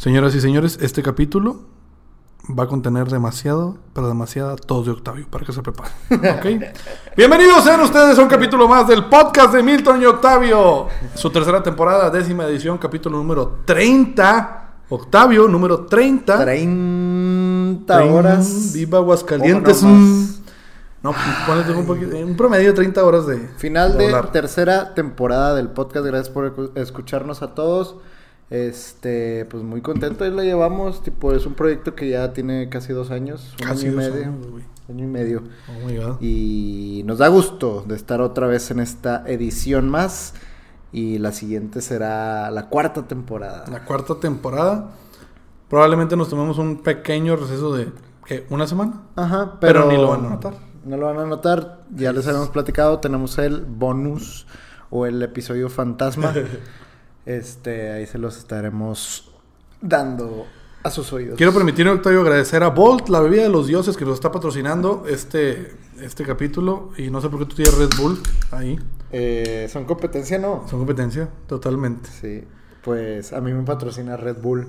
Señoras y señores, este capítulo va a contener demasiado, pero demasiada tos de Octavio, para que se preparen. ¿Ok? Bienvenidos sean ustedes a un capítulo más del podcast de Milton y Octavio. Su tercera temporada, décima edición, capítulo número 30. Octavio, número 30. 30 horas. Viva Aguascalientes. ¿Cómo no ponle un, poquito, un promedio de 30 horas de. Final de tercera temporada del podcast. Gracias por escu- escucharnos a todos. Este, pues muy contento, ahí la llevamos. Tipo, es un proyecto que ya tiene casi dos años. Un Casi año y medio. años, año y medio. Oh my god. Y nos da gusto de estar otra vez en esta edición más. Y la siguiente será la cuarta temporada. La cuarta temporada. Probablemente nos tomemos un pequeño receso de. ¿qué? ¿Una semana? Ajá, Pero pero, ni lo van a notar. No lo van a notar. Ya les habíamos platicado. Tenemos el bonus o el episodio fantasma. este, ahí se los estaremos dando a sus oídos. Quiero permitirme, Octavio, agradecer a Bolt, la bebida de los dioses, que nos está patrocinando este, este capítulo. Y no sé por qué tú tienes Red Bull ahí. Eh, ¿Son competencia no? Son competencia, totalmente. Sí. Pues a mí me patrocina Red Bull.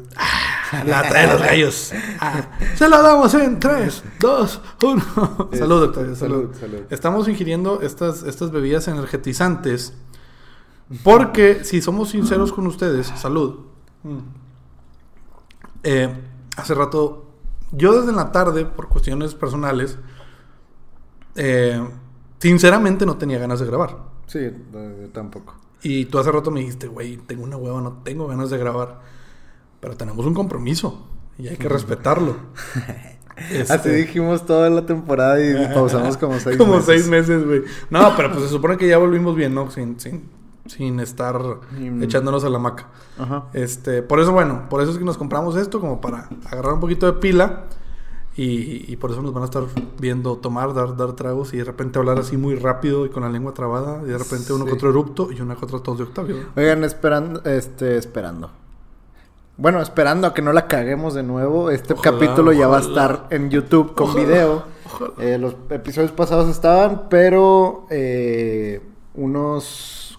La trae los gallos. Ah, se la damos en 3, 2, 1. Es- Salud, Octavio. Salud. salud, salud. Estamos ingiriendo estas, estas bebidas energetizantes. Porque, si somos sinceros con ustedes, salud. Eh, hace rato, yo desde la tarde, por cuestiones personales, eh, sinceramente no tenía ganas de grabar. Sí, eh, tampoco. Y tú hace rato me dijiste, güey, tengo una hueva, no tengo ganas de grabar. Pero tenemos un compromiso y hay que respetarlo. Este, Así dijimos toda la temporada y pausamos como seis como meses. seis meses, güey. No, pero pues se supone que ya volvimos bien, ¿no? Sin, sin, sin estar Mm. echándonos a la maca. Ajá. Este, por eso, bueno, por eso es que nos compramos esto, como para agarrar un poquito de pila. Y, y por eso nos van a estar viendo tomar, dar, dar tragos y de repente hablar así muy rápido y con la lengua trabada. Y de repente uno Sí. con otro erupto y una con otra tos de Octavio. Oigan, esperando, este, esperando. Bueno, esperando a que no la caguemos de nuevo. Este Ojalá, capítulo ya va a estar en YouTube con Ojalá, video. Eh, los episodios pasados estaban, pero eh, unos,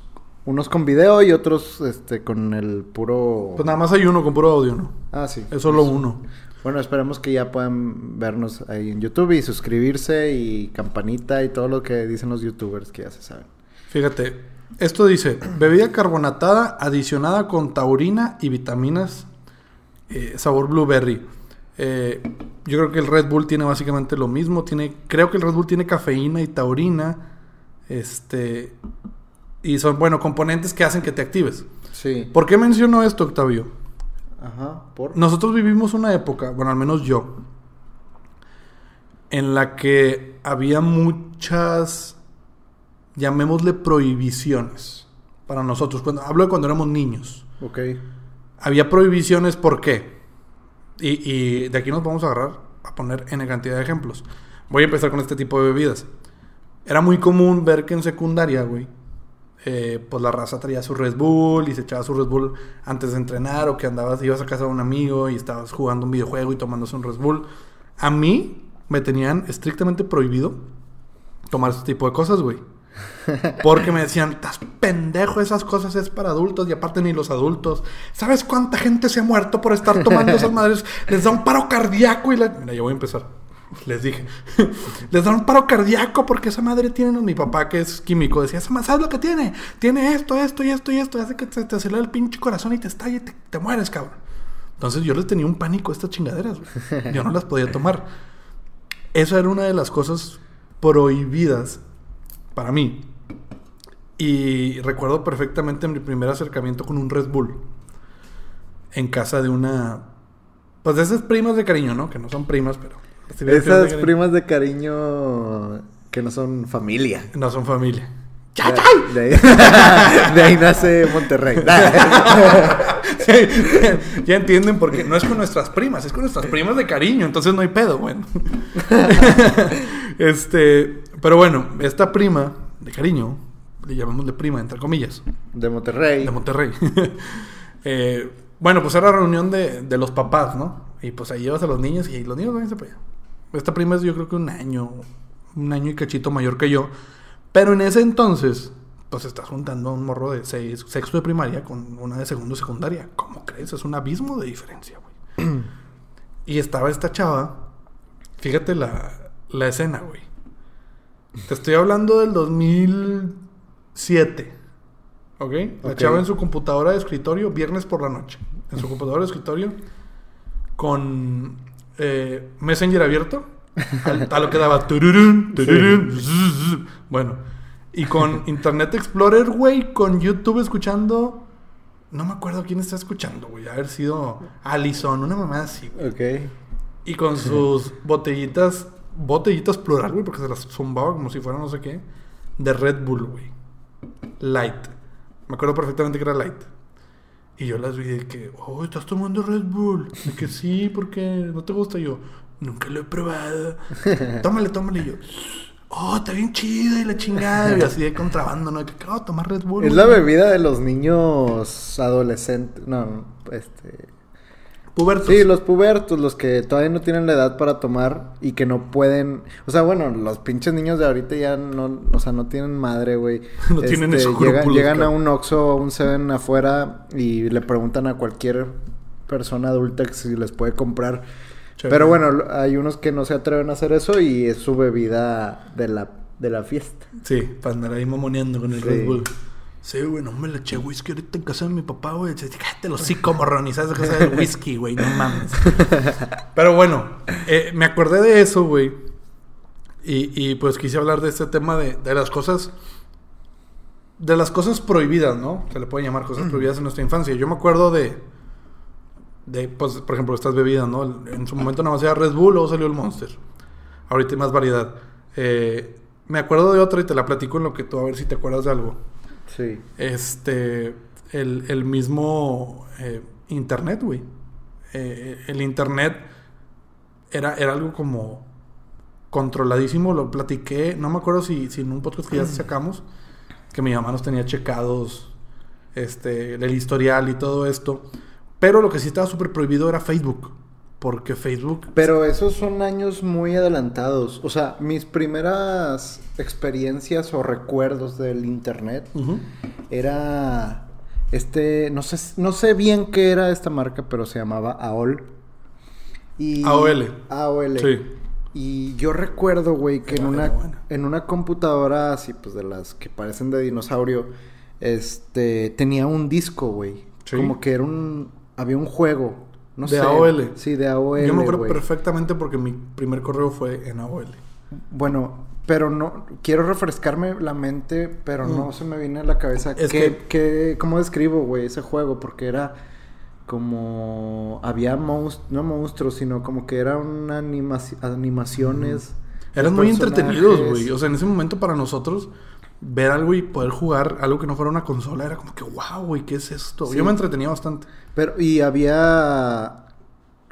unos con video y otros este, con el puro. Pues nada más hay uno con puro audio, ¿no? Ah, sí. Es solo uno. Bueno, esperemos que ya puedan vernos ahí en YouTube y suscribirse y campanita y todo lo que dicen los youtubers que ya se saben. Fíjate, esto dice, bebida carbonatada adicionada con taurina y vitaminas, eh, sabor blueberry. Eh, yo creo que el Red Bull tiene básicamente lo mismo. Tiene, creo que el Red Bull tiene cafeína y taurina. Este. Y son, bueno, componentes que hacen que te actives. Sí. ¿Por qué menciono esto, Octavio? Ajá. ¿Por? Nosotros vivimos una época, bueno, al menos yo, en la que había muchas, llamémosle prohibiciones para nosotros. Cuando, hablo de cuando éramos niños. Ok. Había prohibiciones, ¿por qué? Y, y de aquí nos vamos a agarrar a poner en cantidad de ejemplos. Voy a empezar con este tipo de bebidas. Era muy común ver que en secundaria, güey, eh, pues la raza traía su Red Bull y se echaba su Red Bull antes de entrenar o que andabas, ibas a casa de un amigo y estabas jugando un videojuego y tomándose un Red Bull. A mí me tenían estrictamente prohibido tomar este tipo de cosas, güey. Porque me decían, estás pendejo, esas cosas es para adultos y aparte ni los adultos. ¿Sabes cuánta gente se ha muerto por estar tomando esas madres? Les da un paro cardíaco y la... Mira, yo voy a empezar. Les dije, les da un paro cardíaco porque esa madre tiene, mi papá que es químico, decía, esa ma- ¿sabes lo que tiene? Tiene esto, esto y esto y esto, hace que te, te acelera el pinche corazón y te estalla y te, te mueres, cabrón. Entonces yo les tenía un pánico a estas chingaderas. Yo no las podía tomar. Esa era una de las cosas prohibidas para mí. Y recuerdo perfectamente mi primer acercamiento con un Red Bull. En casa de una... Pues de esas primas de cariño, ¿no? Que no son primas, pero... Esas primas de cariño que no son familia. No son familia. De, de ahí, de ahí nace Monterrey. Sí, ya entienden por qué. No es con nuestras primas, es con nuestras primas de cariño. Entonces no hay pedo, bueno. este... Pero bueno, esta prima de cariño, le llamamos de prima, entre comillas. De Monterrey. de Monterrey. Eh, bueno, pues era reunión de, de los papás, ¿no? Y pues ahí llevas a los niños y los niños váyanse para allá. Esta prima es yo creo que un año, un año y cachito mayor que yo. Pero en ese entonces, pues estás juntando a un morro de seis, sexto de primaria con una de segundo de secundaria. ¿Cómo crees? Es un abismo de diferencia, güey. y estaba esta chava. Fíjate la, la escena, güey. Te estoy hablando del 2007. ¿Ok? La Ok. chava en su computadora de escritorio, viernes por la noche. En su computadora de escritorio, con eh, Messenger abierto. al- a lo que daba. zzz, zzz. Bueno. Y con Internet Explorer, güey, con YouTube escuchando. No me acuerdo quién está escuchando, güey. Haber sido Allison, una mamá así, güey. Ok. Y con sus botellitas, botellitas plural, güey, porque se las zumbaba como si fuera no sé qué, de Red Bull, güey. Light. Me acuerdo perfectamente que era light. Y yo las vi de que, oh, estás tomando Red Bull. De que sí, porque no te gusta. Y yo, nunca lo he probado. tómale, tómale. Y yo, oh, está bien chido y la chingada. Y así de contrabando, ¿no? Que acabo de tomar Red Bull. Es güey". la bebida de los niños adolescentes. No, este. Pubertos. Sí, los pubertos, los que todavía no tienen la edad para tomar y que no pueden. O sea, bueno, los pinches niños de ahorita ya no, o sea, no tienen madre, güey. No tienen Este, escrúpulos, Llegan, llegan a un Oxxo o un Seven afuera y le preguntan a cualquier persona adulta que si les puede comprar. Chévere. Pero bueno, hay unos que no se atreven a hacer eso y es su bebida de la, de la fiesta. Sí, para andar ahí mamoneando con el Sí. Red Bull. Sí, güey, no me le eché whisky ahorita en casa de mi papá, güey. Hocico, morrón. Y sabes de casa del whisky, güey. No mames. Pero bueno, eh, me acordé de eso, güey. Y, y, pues quise hablar de este tema de, de las cosas... De las cosas prohibidas, ¿no? Se le puede llamar cosas prohibidas en nuestra infancia. Yo me acuerdo de... De, pues, por ejemplo, estas bebidas, ¿no? En su momento nada más era Red Bull, luego salió el Monster. Ahorita hay más variedad. Eh, me acuerdo de otra y te la platico en lo que tú a ver si te acuerdas de algo. Sí. Este, el, el mismo eh, internet, güey. Eh, el internet era, era algo como controladísimo. Lo platiqué, no me acuerdo si, si en un podcast que ya sacamos, que mi mamá nos tenía checados este, el historial y todo esto. Pero lo que sí estaba súper prohibido era Facebook. Porque Facebook Pero esos son años muy adelantados. O sea, mis primeras experiencias o recuerdos del internet era este, no sé, no sé bien qué era esta marca, pero se llamaba AOL. Y AOL. AOL. Sí. Y yo recuerdo, güey, que en una, en una computadora así, pues de las que parecen de dinosaurio, este, tenía un disco, güey. Sí. Como que era un, había un juego. No De sé. AOL. Sí, de AOL. Yo me acuerdo perfectamente porque mi primer correo fue en AOL. Bueno, pero no, quiero refrescarme la mente, pero no Mm. se me viene a la cabeza. Es ¿Qué, que- qué- ¿Cómo describo, güey, ese juego? Porque era como... Había monstruos, no monstruos, sino como que eran animaci- animaciones. Eran muy entretenidos, güey. O sea, en ese momento para nosotros, ver algo y poder jugar algo que no fuera una consola era como que, wow, güey, ¿qué es esto? Sí. Yo me entretenía bastante. Pero, y había...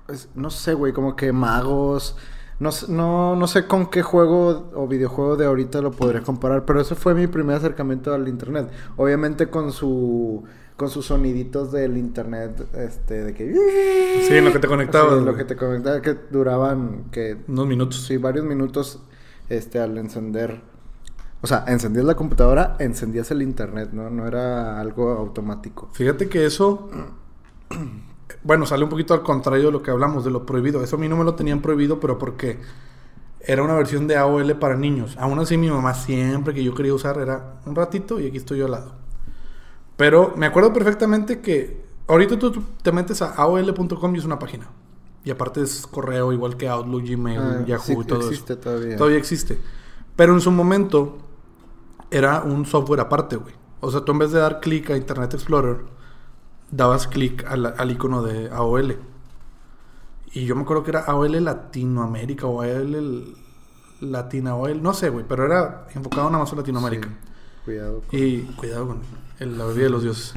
pues, No sé, güey, como que magos... No, sé- no, no sé con qué juego o videojuego de ahorita lo podría comparar, pero ese fue mi primer acercamiento al internet. Obviamente con su con sus soniditos del internet, este, de que... Sí, en lo que te conectabas. Sí, lo que te conectaba, que duraban, que... Unos minutos. Sí, varios minutos, este, al encender... O sea, encendías la computadora, encendías el internet, ¿no? No era algo automático. Fíjate que eso, bueno, sale un poquito al contrario de lo que hablamos, de lo prohibido. Eso a mí no me lo tenían prohibido, pero porque era una versión de AOL para niños. Aún así, mi mamá siempre que yo quería usar era un ratito y aquí estoy yo al lado. Pero me acuerdo perfectamente que ahorita tú te metes a aol.com y es una página. Y aparte es correo igual que Outlook, Gmail, Ah, Yahoo sí, y todo existe eso. todavía. Todavía existe. Pero en su momento era un software aparte, güey. O sea, tú en vez de dar clic a Internet Explorer, dabas clic al, al icono de AOL. Y yo me acuerdo que era AOL Latinoamérica o AOL Latina AOL, no sé, güey, pero era enfocado nada más a Latinoamérica. Sí, Cuidado. con- Y cuidado con el- la bebida de los dioses.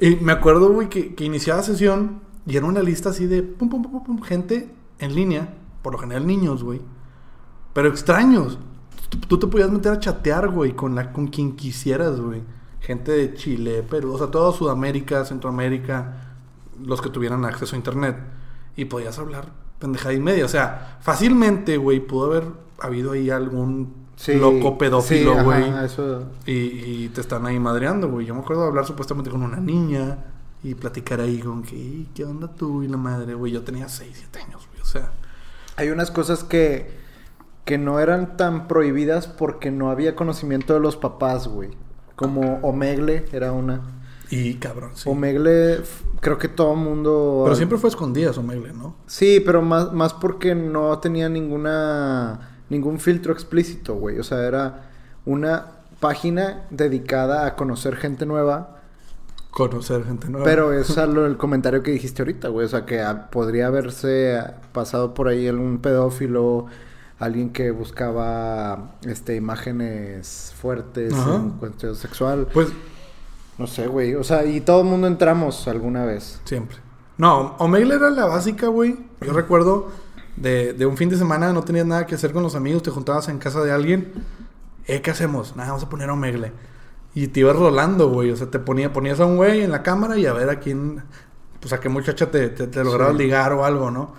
Y me acuerdo, güey, que, que iniciaba sesión y era una lista así de pum, pum, pum, pum, pum, gente en línea, por lo general niños, güey. Pero extraños. Tú, tú te podías meter a chatear, güey, con, la, con quien quisieras, güey. Gente de Chile, Perú, o sea, toda Sudamérica, Centroamérica, los que tuvieran acceso a internet. Y podías hablar pendejada y media. O sea, fácilmente, güey, pudo haber habido ahí algún Sí, loco pedófilo, sí, güey. eso... y, y te están ahí madreando, güey. Yo me acuerdo de hablar supuestamente con una niña y platicar ahí con que, "Ey, ¿qué onda tú y la madre, güey? Yo tenía 6, 7 años, güey. O sea, Hay unas cosas que, que no eran tan prohibidas porque no había conocimiento de los papás, güey. Como Omegle era una. y cabrón, sí. Omegle, creo que todo mundo... Pero siempre fue escondida Omegle, ¿no? Sí, pero más, más porque no tenía ninguna ningún filtro explícito, güey. O sea, era una página dedicada a conocer gente nueva. Conocer gente nueva. Pero es lo- el comentario que dijiste ahorita, güey. O sea, que podría haberse ah, pasado por ahí algún pedófilo, alguien que buscaba este imágenes fuertes Ajá. en cuestión sexual. Pues No sé, güey. O sea, y todo el mundo entramos alguna vez. Siempre. No, Omegle era la básica, güey. Yo recuerdo de, de un fin de semana, no tenías nada que hacer con los amigos, te juntabas en casa de alguien. Eh, ¿qué hacemos? Nada, vamos a poner Omegle. Y te ibas rolando, güey. O sea, te ponía, ponías a un güey en la cámara y a ver a quién, pues a qué muchacha te, te, Sí. ligar o algo, ¿no?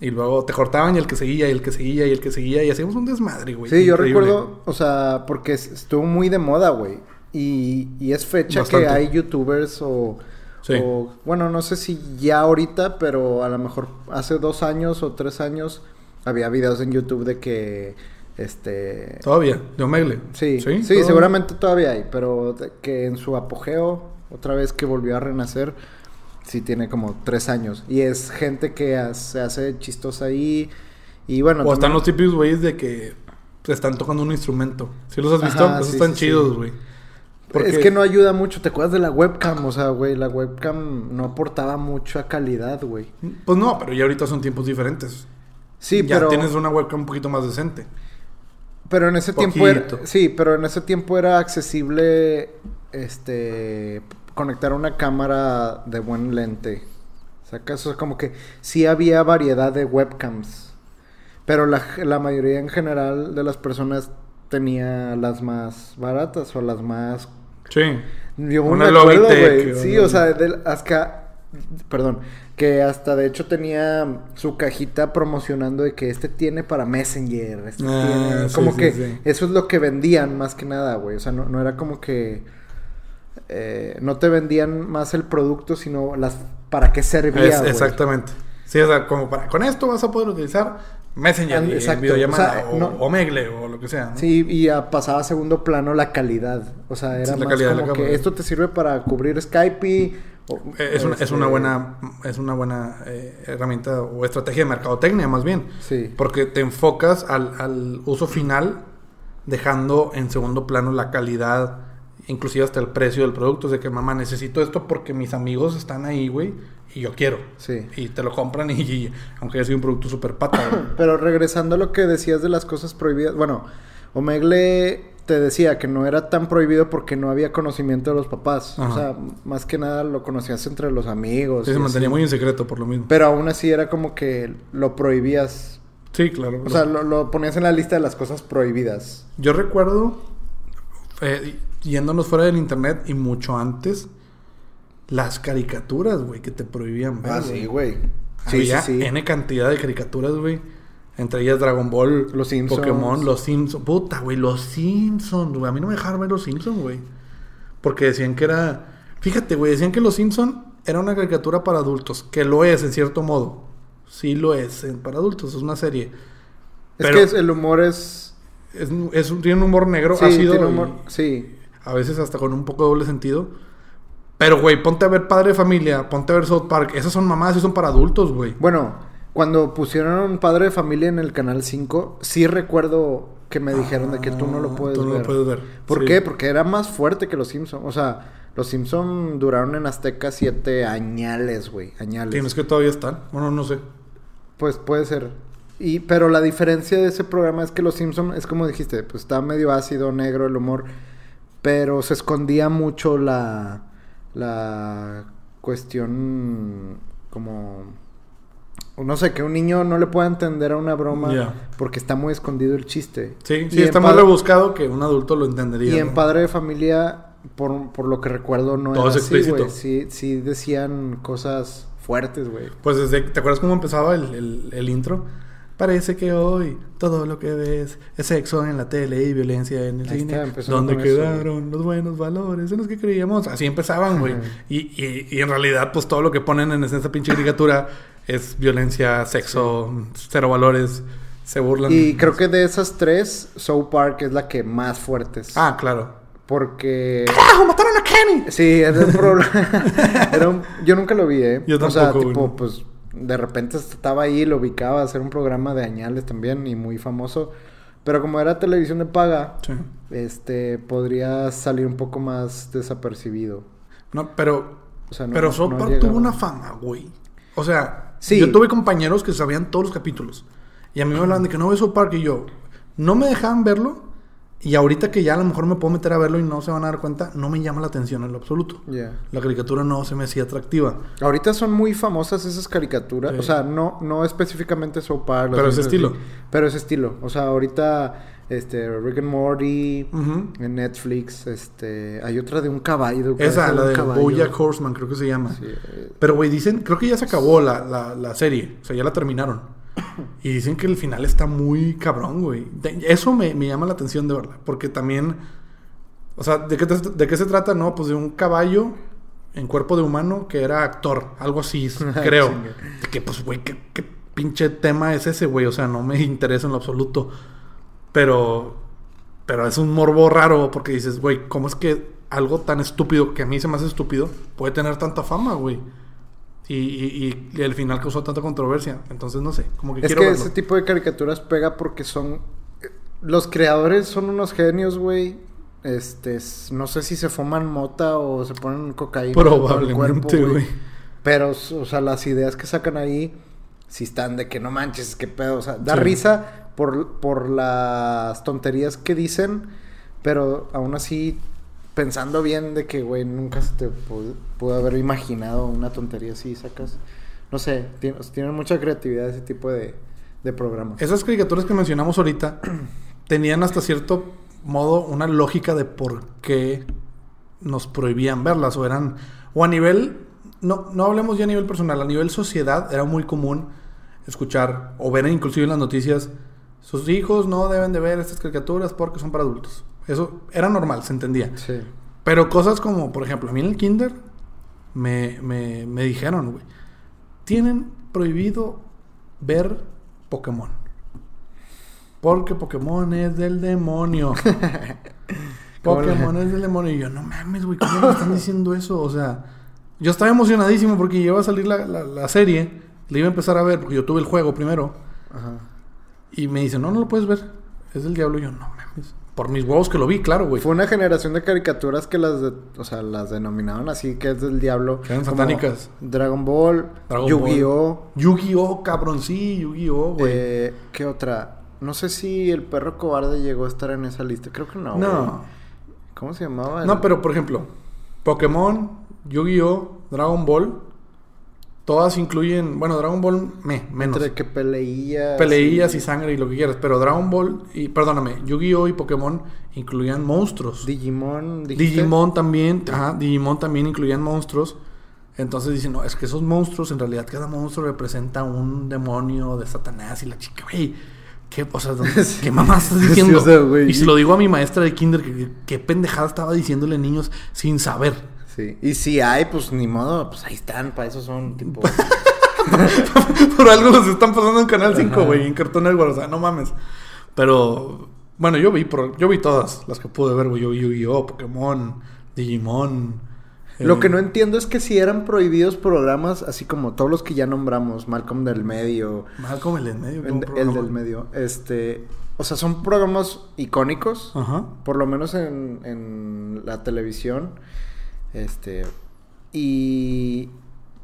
Y luego te cortaban y el que seguía, y el que seguía, y el que seguía, y hacíamos un desmadre, güey. Sí, yo recuerdo, o sea, porque es- estuvo muy de moda, güey. Y, y es fecha Bastante. que hay youtubers o, Sí. o- Bueno, no sé si ya ahorita, pero a lo mejor hace dos años o tres años había videos en YouTube de que... Este... Todavía, de Omegle. Sí, sí, ¿Todavía? seguramente todavía hay, pero que en su apogeo, otra vez que volvió a renacer, sí tiene como tres años. Y es gente que se hace chistosa ahí. Y bueno, O están los típicos güeyes de que te están tocando un instrumento. ¿Sí los has visto? Ajá, Esos sí, están sí, chidos, sí. güey. Es que no ayuda mucho, ¿te acuerdas de la webcam? O sea, güey, la webcam no aportaba mucha calidad, güey. Pues no, pero ya ahorita son tiempos diferentes. Sí, ya pero tienes una webcam un poquito más decente. pero en ese tiempo era, sí, pero en ese tiempo era accesible este conectar una cámara de buen lente. O sea, como que sí había variedad de webcams. Pero la, la mayoría en general de las personas tenía las más baratas o las más Sí. Yo Una acuerdo, güey. Sí, o sea, hasta... Perdón. Que hasta de hecho tenía su cajita promocionando de que este tiene para Messenger. Este Ah, tiene... sí, Como sí, que sí. eso es lo que vendían más que nada, güey. O sea, no, no era como que... eh, no te vendían más el producto, sino las... ¿Para qué servía, Es- exactamente. Sí, o sea, como para, con esto vas a poder utilizar Messenger, And- exacto. videollamada, O sea, o, no- o Megle, o lo que sea. ¿no? Sí, y a- pasaba a segundo plano la calidad. O sea, era Sí, más como que esto te sirve para cubrir Skype y... o- Eh, Es una, es una este, buena, es una buena eh, herramienta o estrategia de mercadotecnia, más bien. Sí. Porque te enfocas al, al uso final, dejando en segundo plano la calidad, inclusive hasta el precio del producto. Es de que, mamá, necesito esto porque mis amigos están ahí, güey, y yo quiero. Sí. Y te lo compran y, y aunque haya sido un producto súper pata, güey. Pero regresando a lo que decías de las cosas prohibidas, bueno, Omegle te decía que no era tan prohibido porque no había conocimiento de los papás. Ajá. O sea, más que nada lo conocías entre los amigos. Sí, se mantenía así. muy en secreto por lo mismo. Pero aún así era como que lo prohibías. Sí, claro. O sea, lo, lo ponías en la lista de las cosas prohibidas. Yo recuerdo, eh, yéndonos fuera del internet y mucho antes, las caricaturas, güey, que te prohibían ver. Ah, sí, güey. Sí, sí, sí. N cantidad de caricaturas, güey. Entre ellas Dragon Ball, Los Simpsons. Pokémon, Los Simpsons. Puta, güey, Los Simpsons, güey. A mí no me dejaron ver Los Simpsons, güey. Porque decían que era... Fíjate, güey, decían que Los Simpsons era una caricatura para adultos. Que lo es, en cierto modo. Sí lo es, para adultos. Es una serie. Es Pero que es- el humor es... es, es tiene un humor negro, Sí, ácido. tiene y humor... Sí. A veces hasta con un poco de doble sentido. Pero, güey, ponte a ver Padre de Familia, ponte a ver South Park. Esas son mamadas y son para adultos, güey. Bueno, cuando pusieron Padre de Familia en el Canal 5, sí recuerdo que me dijeron de que tú no lo Ah, puedes tú no ver. lo puedes ver. ¿Por Sí. qué? Porque era más fuerte que los Simpsons. O sea, los Simpsons duraron en Azteca siete añales, güey. Añales. Tienes que todavía están. Bueno, no sé. Pues puede ser. Y, pero la diferencia de ese programa es que los Simpsons, es como dijiste, pues está medio ácido, negro el humor. Pero se escondía mucho la, la cuestión como... No sé, que un niño no le pueda entender a una broma porque está muy escondido el chiste. Sí, sí, está más rebuscado que un adulto lo entendería. Y en. Padre de Familia, por, por lo que recuerdo, no Todo era es así, explícito. güey. Sí, sí decían cosas fuertes, güey. Pues desde, ¿te acuerdas cómo empezaba el, el- el intro? Parece que hoy todo lo que ves es sexo en la tele y violencia en el Ahí cine. está, empezó ¿Dónde con eso, quedaron los buenos valores en los que creíamos? Así empezaban, güey. Y, y, y en realidad, pues todo lo que ponen en esa pinche caricatura es violencia, sexo, cero valores. Se burlan. Y creo que de esas tres, South Park es la que más fuerte es. Ah, claro. Porque... ¡Ah! ¡Mataron a Kenny! Sí, era un problema. Era un- Yo nunca lo vi, ¿eh? Yo O sea, tampoco, tipo, pues, de repente estaba ahí, lo ubicaba, hacer un programa de añales también y muy famoso. Pero como era televisión de paga, Sí. este, podría salir un poco más desapercibido. No, pero. O sea, no- pero South no tuvo una fama, güey. O sea, Sí. yo tuve compañeros que sabían todos los capítulos. Y a mí me hablaban de que no ves South Park y yo. No me dejaban verlo. Y ahorita que ya a lo mejor me puedo meter a verlo y no se van a dar cuenta, no me llama la atención en lo absoluto. La caricatura no se me hacía atractiva. Ahorita son muy famosas esas caricaturas. Sí. O sea, no, no específicamente South Park. Pero ese estilo. Pero ese estilo. O sea, ahorita, este, Rick and Morty, en Netflix, este, hay otra de un caballo. Esa, la de caballo. Bojack Horseman, creo que se llama. Sí, eh, Pero, güey, dicen, creo que ya se acabó la, la, la serie. O sea, ya la terminaron. Y dicen que el final está muy cabrón, güey. Eso me, me llama la atención de verdad. Porque también. O sea, ¿de qué, te- ¿de qué se trata? No, pues de un caballo en cuerpo de humano que era actor. Algo así, creo. Chinga. que, pues, güey, ¿qué, qué pinche tema es ese, güey? O sea, no me interesa en lo absoluto. Pero. Pero es un morbo raro porque dices, güey, ¿cómo es que algo tan estúpido, que a mí se me hace estúpido, puede tener tanta fama, güey? Y, y, y el final causó tanta controversia. Entonces, no sé, como que Es quiero que verlo. ese tipo de caricaturas pega porque son... Los creadores son unos genios, güey. Este, no sé si se fuman mota o se ponen cocaína el Probablemente, cuerpo, güey. Pero, o sea, las ideas que sacan ahí, si están de que no manches, qué pedo. O sea, da Sí. risa por, por las tonterías que dicen, pero aún así, pensando bien de que, güey, nunca se te pu- pudo haber imaginado una tontería así, sacas. No sé, tien- o sea, tienen mucha creatividad ese tipo de, de programas. Esas caricaturas que mencionamos ahorita tenían hasta cierto modo una lógica de por qué nos prohibían verlas o eran o a nivel no no hablemos ya a nivel personal a nivel sociedad era muy común escuchar o ver inclusive en las noticias sus hijos no deben de ver estas caricaturas porque son para adultos eso era normal se entendía Sí. pero cosas como por ejemplo a mí en el kinder me, me, me dijeron güey tienen prohibido ver Pokémon porque Pokémon es del demonio. ¿Cómo le- Pokémon es del demonio. Y yo, no mames, güey, ¿cómo me están diciendo eso? O sea, yo estaba emocionadísimo porque iba a salir la, la- la serie. Le iba a empezar a ver, porque yo tuve el juego primero. Ajá. Y me dice, no, no lo puedes ver. Es del diablo. Y yo, no mames. Por mis huevos que lo vi, claro, güey. Fue una generación de caricaturas que las, de- o sea, las denominaron así, que es del diablo. Eran satánicas. Dragon Ball, Yu-Gi-Oh! Yu-Gi-Oh, cabrón, sí, Yu-Gi-Oh, güey. Eh, ¿Qué otra? No sé si el perro cobarde llegó a estar en esa lista. Creo que no. no. güey. ¿Cómo se llamaba? No, pero por ejemplo, Pokémon, Yu-Gi-Oh, Dragon Ball, todas incluyen, bueno, Dragon Ball me, menos. Entre que peleillas. Peleillas y sangre y lo que quieras, pero Dragon Ball y perdóname, Yu-Gi-Oh y Pokémon incluían monstruos. Digimon. ¿dijiste? Digimon también, ajá, Digimon también incluían monstruos. Entonces dicen, no, es que esos monstruos, en realidad cada monstruo representa un demonio de Satanás y la chica, güey. ¿Qué, o sea, ¿dónde- Sí. ¿qué mamá estás Sí, diciendo? o sea, güey. y se lo digo a mi maestra de kinder, que, qué pendejada estaba diciéndole niños sin saber. Sí. Y si hay, pues ni modo, pues ahí están, para eso son tipo. Por algo los están pasando en Canal 5, Ajá. güey, en Cartoon Network, o sea, no mames. Pero, bueno, yo vi, por- yo vi todas las que pude ver, güey. Yo vi Yu-Gi-Oh, Pokémon, Digimon. Lo eh, que no entiendo es que si eran prohibidos programas, así como todos los que ya nombramos, Malcolm del Medio, Malcolm el en medio. el, el del Medio, este, o sea, son programas icónicos, Ajá. por lo menos en, en la televisión, este, y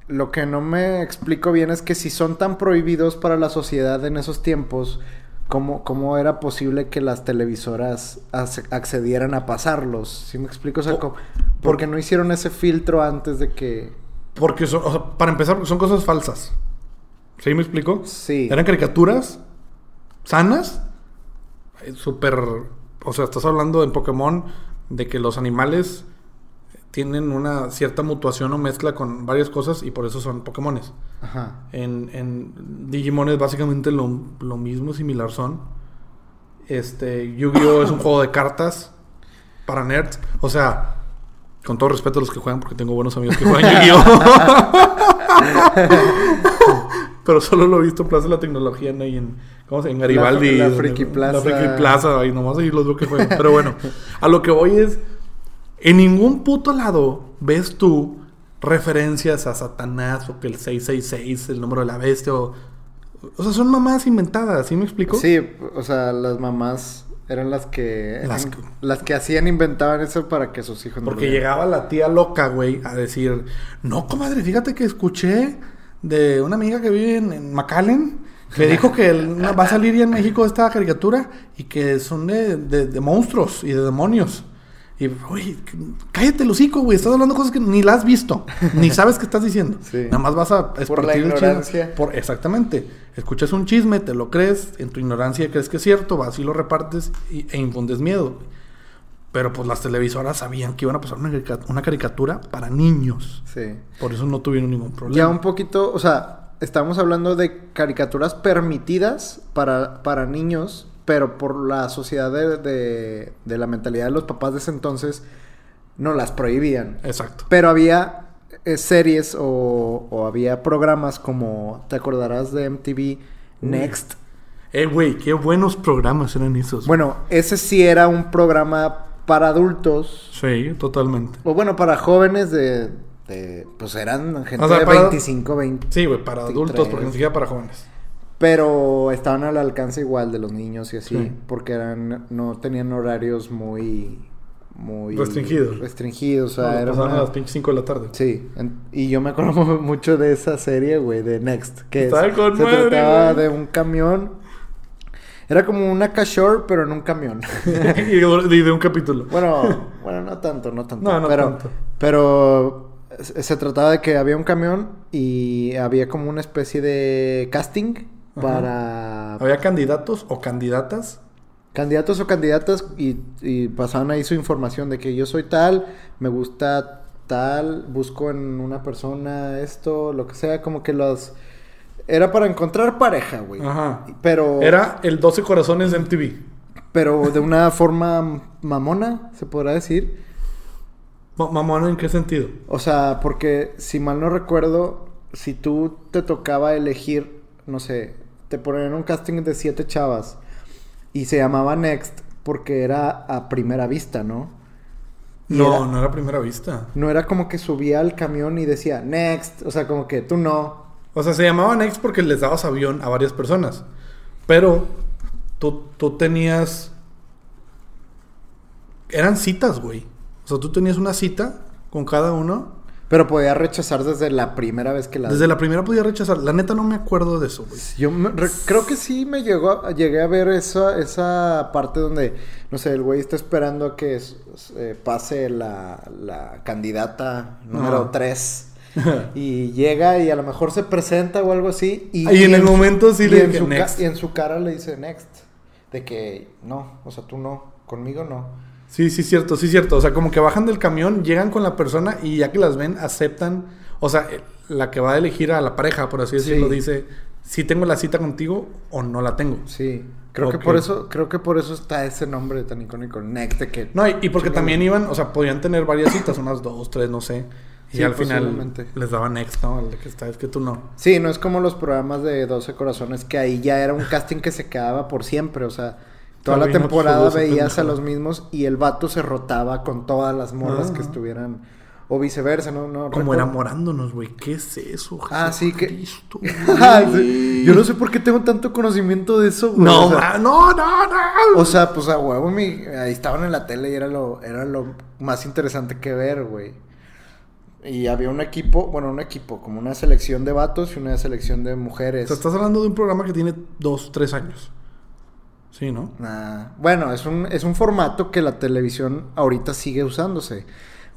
lo que no me explico bien es que si son tan prohibidos para la sociedad en esos tiempos, ¿cómo, cómo era posible que las televisoras ac- accedieran a pasarlos? ¿Sí me explico? O sea, Po- co- porque no hicieron ese filtro antes de que... Porque son, o sea, para empezar, son cosas falsas. ¿Sí me explico? Sí. Eran caricaturas sanas. Súper. O sea, estás hablando en Pokémon de que los animales tienen una cierta mutuación o mezcla con varias cosas y por eso son Pokémones. Ajá. En, en Digimon es básicamente lo, lo mismo, similar son. Este, Yu-Gi-Oh! es un juego de cartas para nerds. O sea, con todo respeto a los que juegan, porque tengo buenos amigos que juegan Yu-Gi-Oh! Pero solo lo he visto en Plaza de la Tecnología en, ahí en, ¿cómo se? En Garibaldi. La- la Friki Plaza. La Friki Plaza, ahí nomás ahí los veo que juegan. Pero bueno, a lo que voy es, en ningún puto lado ves tú referencias a Satanás o que el 666, el número de la bestia o... O sea, son mamás inventadas, ¿sí me explico? Sí, o sea, las mamás eran las que... Las Las que- que, hacían, inventaban eso para que sus hijos no Porque lo llegaba la tía loca, güey, a decir, no, comadre, fíjate que escuché de una amiga que vive en, en McAllen, que dijo que el- va a salir ya en México esta caricatura y que son de, de- de monstruos y de demonios. Y, güey, cállate el hocico, güey, estás hablando cosas que ni las has visto, ni sabes qué estás diciendo. Sí. Nada más vas a Por la el ignorancia. Por, exactamente. Escuchas un chisme, te lo crees, en tu ignorancia crees que es cierto, vas y lo repartes y- e infundes miedo. Pero pues las televisoras sabían que iban a pasar una caricatura para niños. Sí. Por eso no tuvieron ningún problema. Ya un poquito, o sea, estamos hablando de caricaturas permitidas para, para niños, pero por la sociedad de, de, de la mentalidad de los papás de ese entonces, no las prohibían. Exacto. Pero había eh, series o, o había programas como, ¿te acordarás de MTV Next? Eh, güey, qué buenos programas eran esos. Bueno, ese sí era un programa para adultos, Sí, totalmente. o bueno, para jóvenes de, de- pues eran gente O sea, de para- 25, 20. Sí, güey, para adultos, 23. porque ni siquiera para jóvenes. Pero estaban al alcance igual de los niños y así, Sí. porque eran no tenían horarios muy muy Restringidos. Restringidos, o sea, No, era pasaban una- a las pinches 5 de la tarde. Sí, en- y yo me acuerdo mu- mucho de esa serie, güey, de Next, que se madre, trataba güey. de un camión. Era como una cashore, pero en un camión. y de, un capítulo. bueno, bueno, no tanto, no tanto. No, no pero, tanto. Pero se trataba de que había un camión y había como una especie de casting. Para Había candidatos o candidatas. candidatos o candidatas y, y pasaban ahí su información de que yo soy tal, me gusta tal, busco en una persona esto, lo que sea, como que los... Era para encontrar pareja, güey. Ajá. Pero... Era el 12 corazones de MTV. Pero de una forma mamona, se podrá decir. Ma- Mamón, ¿en qué sentido? O sea, porque si mal no recuerdo, si tú te tocaba elegir, no sé, te ponían un casting de siete chavas y se llamaba Next porque era a primera vista, ¿no? Y No, era- no era a primera vista. no era como que subía al camión y decía Next, o sea, como que tú no. O sea, se llamaba Next porque les dabas avión a varias personas. Pero tú, tú tenías. Eran citas, güey. O sea, tú tenías una cita con cada uno. Pero podía rechazar desde la primera vez que la... Desde la primera podía rechazar. La neta no me acuerdo de eso, güey. Yo me- re- creo que sí me llegó a- llegué a ver esa, esa parte donde, no sé, el güey está esperando a que eh, pase la, la candidata número Ajá. 3 y llega y a lo mejor se presenta o algo así. Y, Y en el su- momento. Y en su cara le dice next. De que no, o sea, tú no, conmigo no. Sí, sí, cierto, sí, cierto. O sea, como que bajan del camión, llegan con la persona y ya que las ven, aceptan. O sea, eh, la que va a elegir a la pareja, por así decirlo, Sí. dice si tengo la cita contigo o no la tengo. Sí, creo que por eso, creo que por eso está ese nombre tan icónico, que No, y, y porque también iban, o sea, podían tener varias citas, unas dos, tres, no sé. Y Sí, al final les daban next, ¿no? El que está, es que tú no. Sí, no es como los programas de 12 corazones que ahí ya era un casting que se quedaba por siempre, o sea, toda la temporada veías a los mismos y el vato se rotaba con todas las morras que Ajá. estuvieran o viceversa, no no Como recuerdo. enamorándonos, güey. ¿Qué es eso? Ah, sí, que- Ay, güey? sí. Yo no sé por qué tengo tanto conocimiento de eso, güey. No, o sea, ma- no, no, no. o sea, pues a huevo mi- ahí estaban en la tele y era lo era lo más interesante que ver, güey. Y había un equipo, bueno, un equipo, como una selección de vatos y una selección de O mujeres. sea, estás hablando de un programa que tiene dos, tres años. Sí, ¿no? Nah. Bueno, es un, es un formato que la televisión ahorita sigue usándose.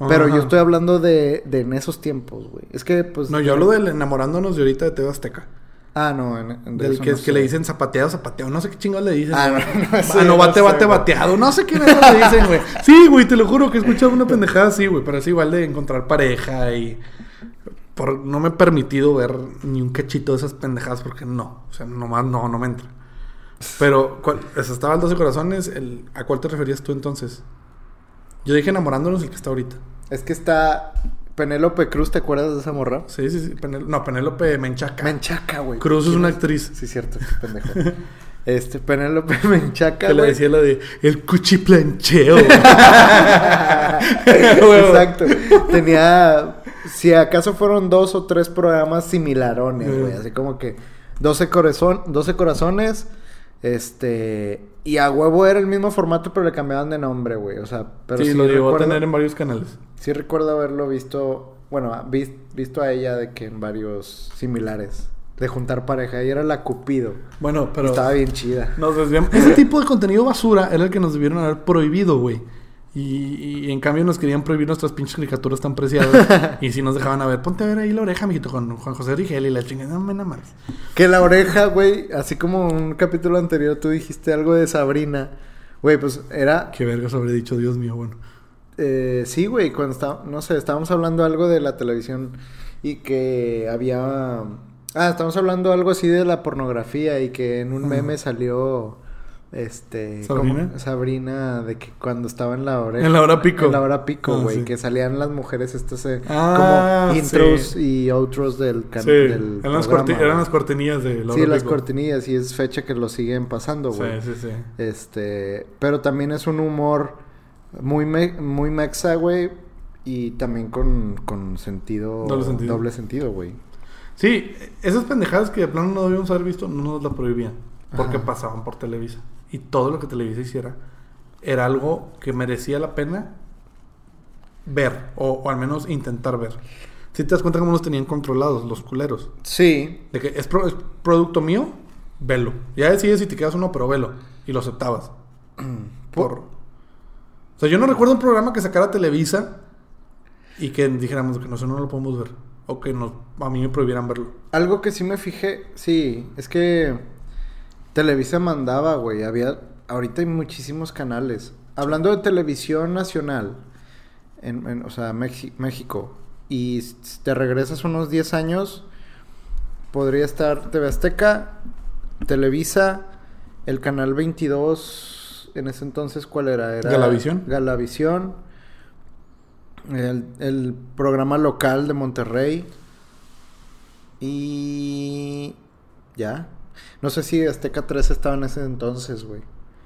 Pero Ajá. yo estoy hablando de, de en esos tiempos, güey. Es que, pues... No, yo hablo del enamorándonos de ahorita de TV Azteca. Ah, no, en, en de Del que, no es que le dicen zapateado, zapateado. No sé qué chingados le dicen. Ah, no, no, Ah, no, no bate, bate, güey. bateado. No sé qué le dicen, güey. Sí, güey, te lo juro que he escuchado una pendejada así, güey. Pero es igual de encontrar pareja y... Por, no me he permitido ver ni un cachito de esas pendejadas porque no. O sea, nomás no, no me entra. Pero, ¿cuál? O sea, estaba el 12 corazones. El, ¿A cuál te referías tú entonces? Yo dije enamorándonos el que está ahorita. Es que está Penélope Cruz, ¿te acuerdas de esa morra? Sí, sí, sí. Penel- no, Penélope Menchaca. Menchaca, güey. Cruz es ¿Quién una actriz. Sí, cierto, pendejo. Este, Penélope Menchaca, Que le decía la de el cuchiplancheo. Exacto. Tenía, si acaso fueron dos o tres programas similarones, güey. Mm. Así como que 12, corazón, 12 corazones, este... Y a huevo era el mismo formato, pero le cambiaban de nombre, güey. O sea, pero sí, sí, lo llegó a tener en varios canales. sí recuerdo haberlo visto, bueno, vis- visto a ella de que en varios similares. De juntar pareja. Y era la Cupido. Bueno, pero Estaba bien chida. nos desviamos. Ese tipo de contenido basura era el que nos debieron haber prohibido, güey. Y, y en cambio nos querían prohibir nuestras pinches caricaturas tan preciadas. y si nos dejaban a ver, ponte a ver ahí la oreja, mijito, con Juan José Rigel y la chingada. No me más. Que la oreja, güey, así como un capítulo anterior tú dijiste algo de Sabrina. Güey, pues era... Qué vergas habré dicho, Dios mío, bueno. eh, sí, güey, cuando está, no sé, estábamos hablando algo de la televisión y que había... Ah, estamos hablando algo así de la pornografía y que en un meme salió... Este... ¿Sabrina? Sabrina, de que cuando estaba en la oreja... En la hora pico. En la hora pico, Ah, güey. sí. Que salían las mujeres estas... eh, Ah, como intros sí. y outros del... can- Sí, del eran las, eran las cortinillas de la Sí, hora las pico. cortinillas y es fecha que lo siguen pasando, Sí, güey. sí, sí. Este, pero también es un humor muy me- muy mexa, güey, y también con, con sentido Doble sentido. doble sentido, güey. Sí, esas pendejadas que de plano no debíamos haber visto, no nos la prohibían. Porque Ajá. pasaban por Televisa. Y todo lo que Televisa hiciera era algo que merecía la pena ver. O, o al menos intentar ver. Si te das cuenta cómo nos tenían controlados los culeros. Sí, De que es, pro- es producto mío, velo. Ya decides si te quedas uno, pero velo. Y lo aceptabas. Por... O sea, yo no recuerdo un programa que sacara Televisa y que dijéramos que no, eso no lo podemos ver. O que nos, a mí me prohibieran verlo. algo que sí me fijé, sí, es que Televisa mandaba, güey, había ahorita hay muchísimos canales. Hablando de televisión nacional, en, en- o sea, Mexi- México, y te regresas unos 10 años, podría estar TV Azteca, Televisa, el canal 22, en ese entonces, ¿cuál era? era Galavisión. Galavisión, el, el programa local de Monterrey, y ya. No sé si Azteca 3 estaba en ese entonces, güey.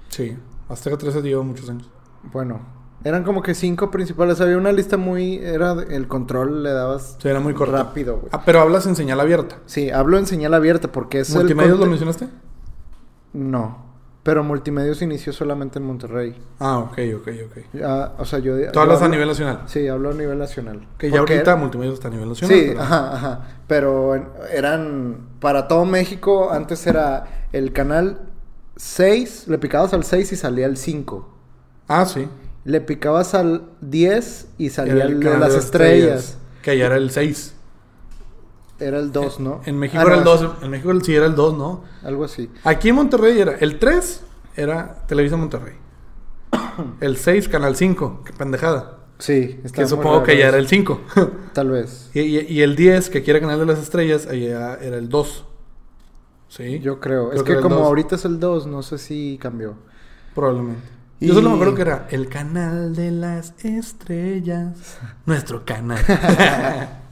Sí, Azteca 13 lleva muchos años. Bueno, eran como que cinco principales. Había una lista muy. Era el control le dabas Sí, era muy corto. rápido, güey. Ah, pero hablas en señal abierta. Sí, hablo en señal abierta porque es ¿Multimedios el. lo mencionaste? No. Pero Multimedios inició solamente en Monterrey. Ah, ok, ok, ok. Ya, o sea, yo. Tú yo hablas a nivel nacional. Sí, hablo a nivel nacional. Que ya ahorita Multimedios está a nivel nacional. Sí, pero- ajá, ajá. Pero eran. Para todo México, antes era el canal 6, le picabas al 6 y salía el 5. Ah, sí. Le picabas al 10 y salía Era el de las estrellas. Que allá era el 6. Era el 2, ¿no? En México Ah, era no, el 2. En México sí era el 2, ¿no? Algo así. Aquí en Monterrey era el 3, era Televisa Monterrey. El 6, Canal 5. Qué pendejada. Sí, Que está muy supongo raro que ya era el 5. Tal vez. y, y- y el 10, que aquí era Canal de las Estrellas, allá era el 2. Sí. Yo creo. Creo es que que como ahorita es el 2, no sé si cambió. Probablemente. Y- Yo solo me acuerdo que era el canal de las estrellas. Nuestro canal.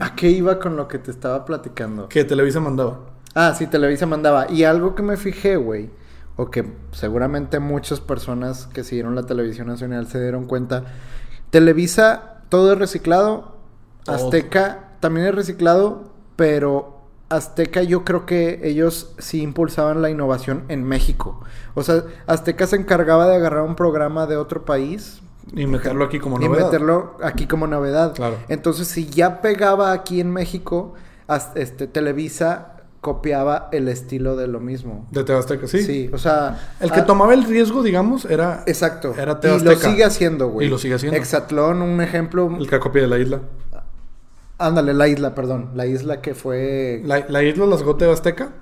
¿A qué iba con lo que te estaba platicando? que Televisa mandaba. Ah, sí, Televisa mandaba. Y algo que me fijé, güey, o que seguramente muchas personas que siguieron la televisión nacional se dieron cuenta. Televisa, todo es reciclado. Azteca también es reciclado, pero Azteca yo creo que ellos sí impulsaban la innovación en México. O sea, Azteca se encargaba de agarrar un programa de otro país Y meterlo aquí como y novedad. meterlo aquí como novedad. Claro. Entonces, si ya pegaba aquí en México, este Televisa copiaba el estilo de lo mismo. De TV Azteca, sí. o sea, El que ah, tomaba el riesgo, digamos, era exacto. era TV y lo sigue haciendo, güey. Y lo sigue haciendo. Exatlón, un ejemplo. el que copia de la isla. Ándale, la isla, perdón. La isla que fue. La, la isla la sacó TV Azteca.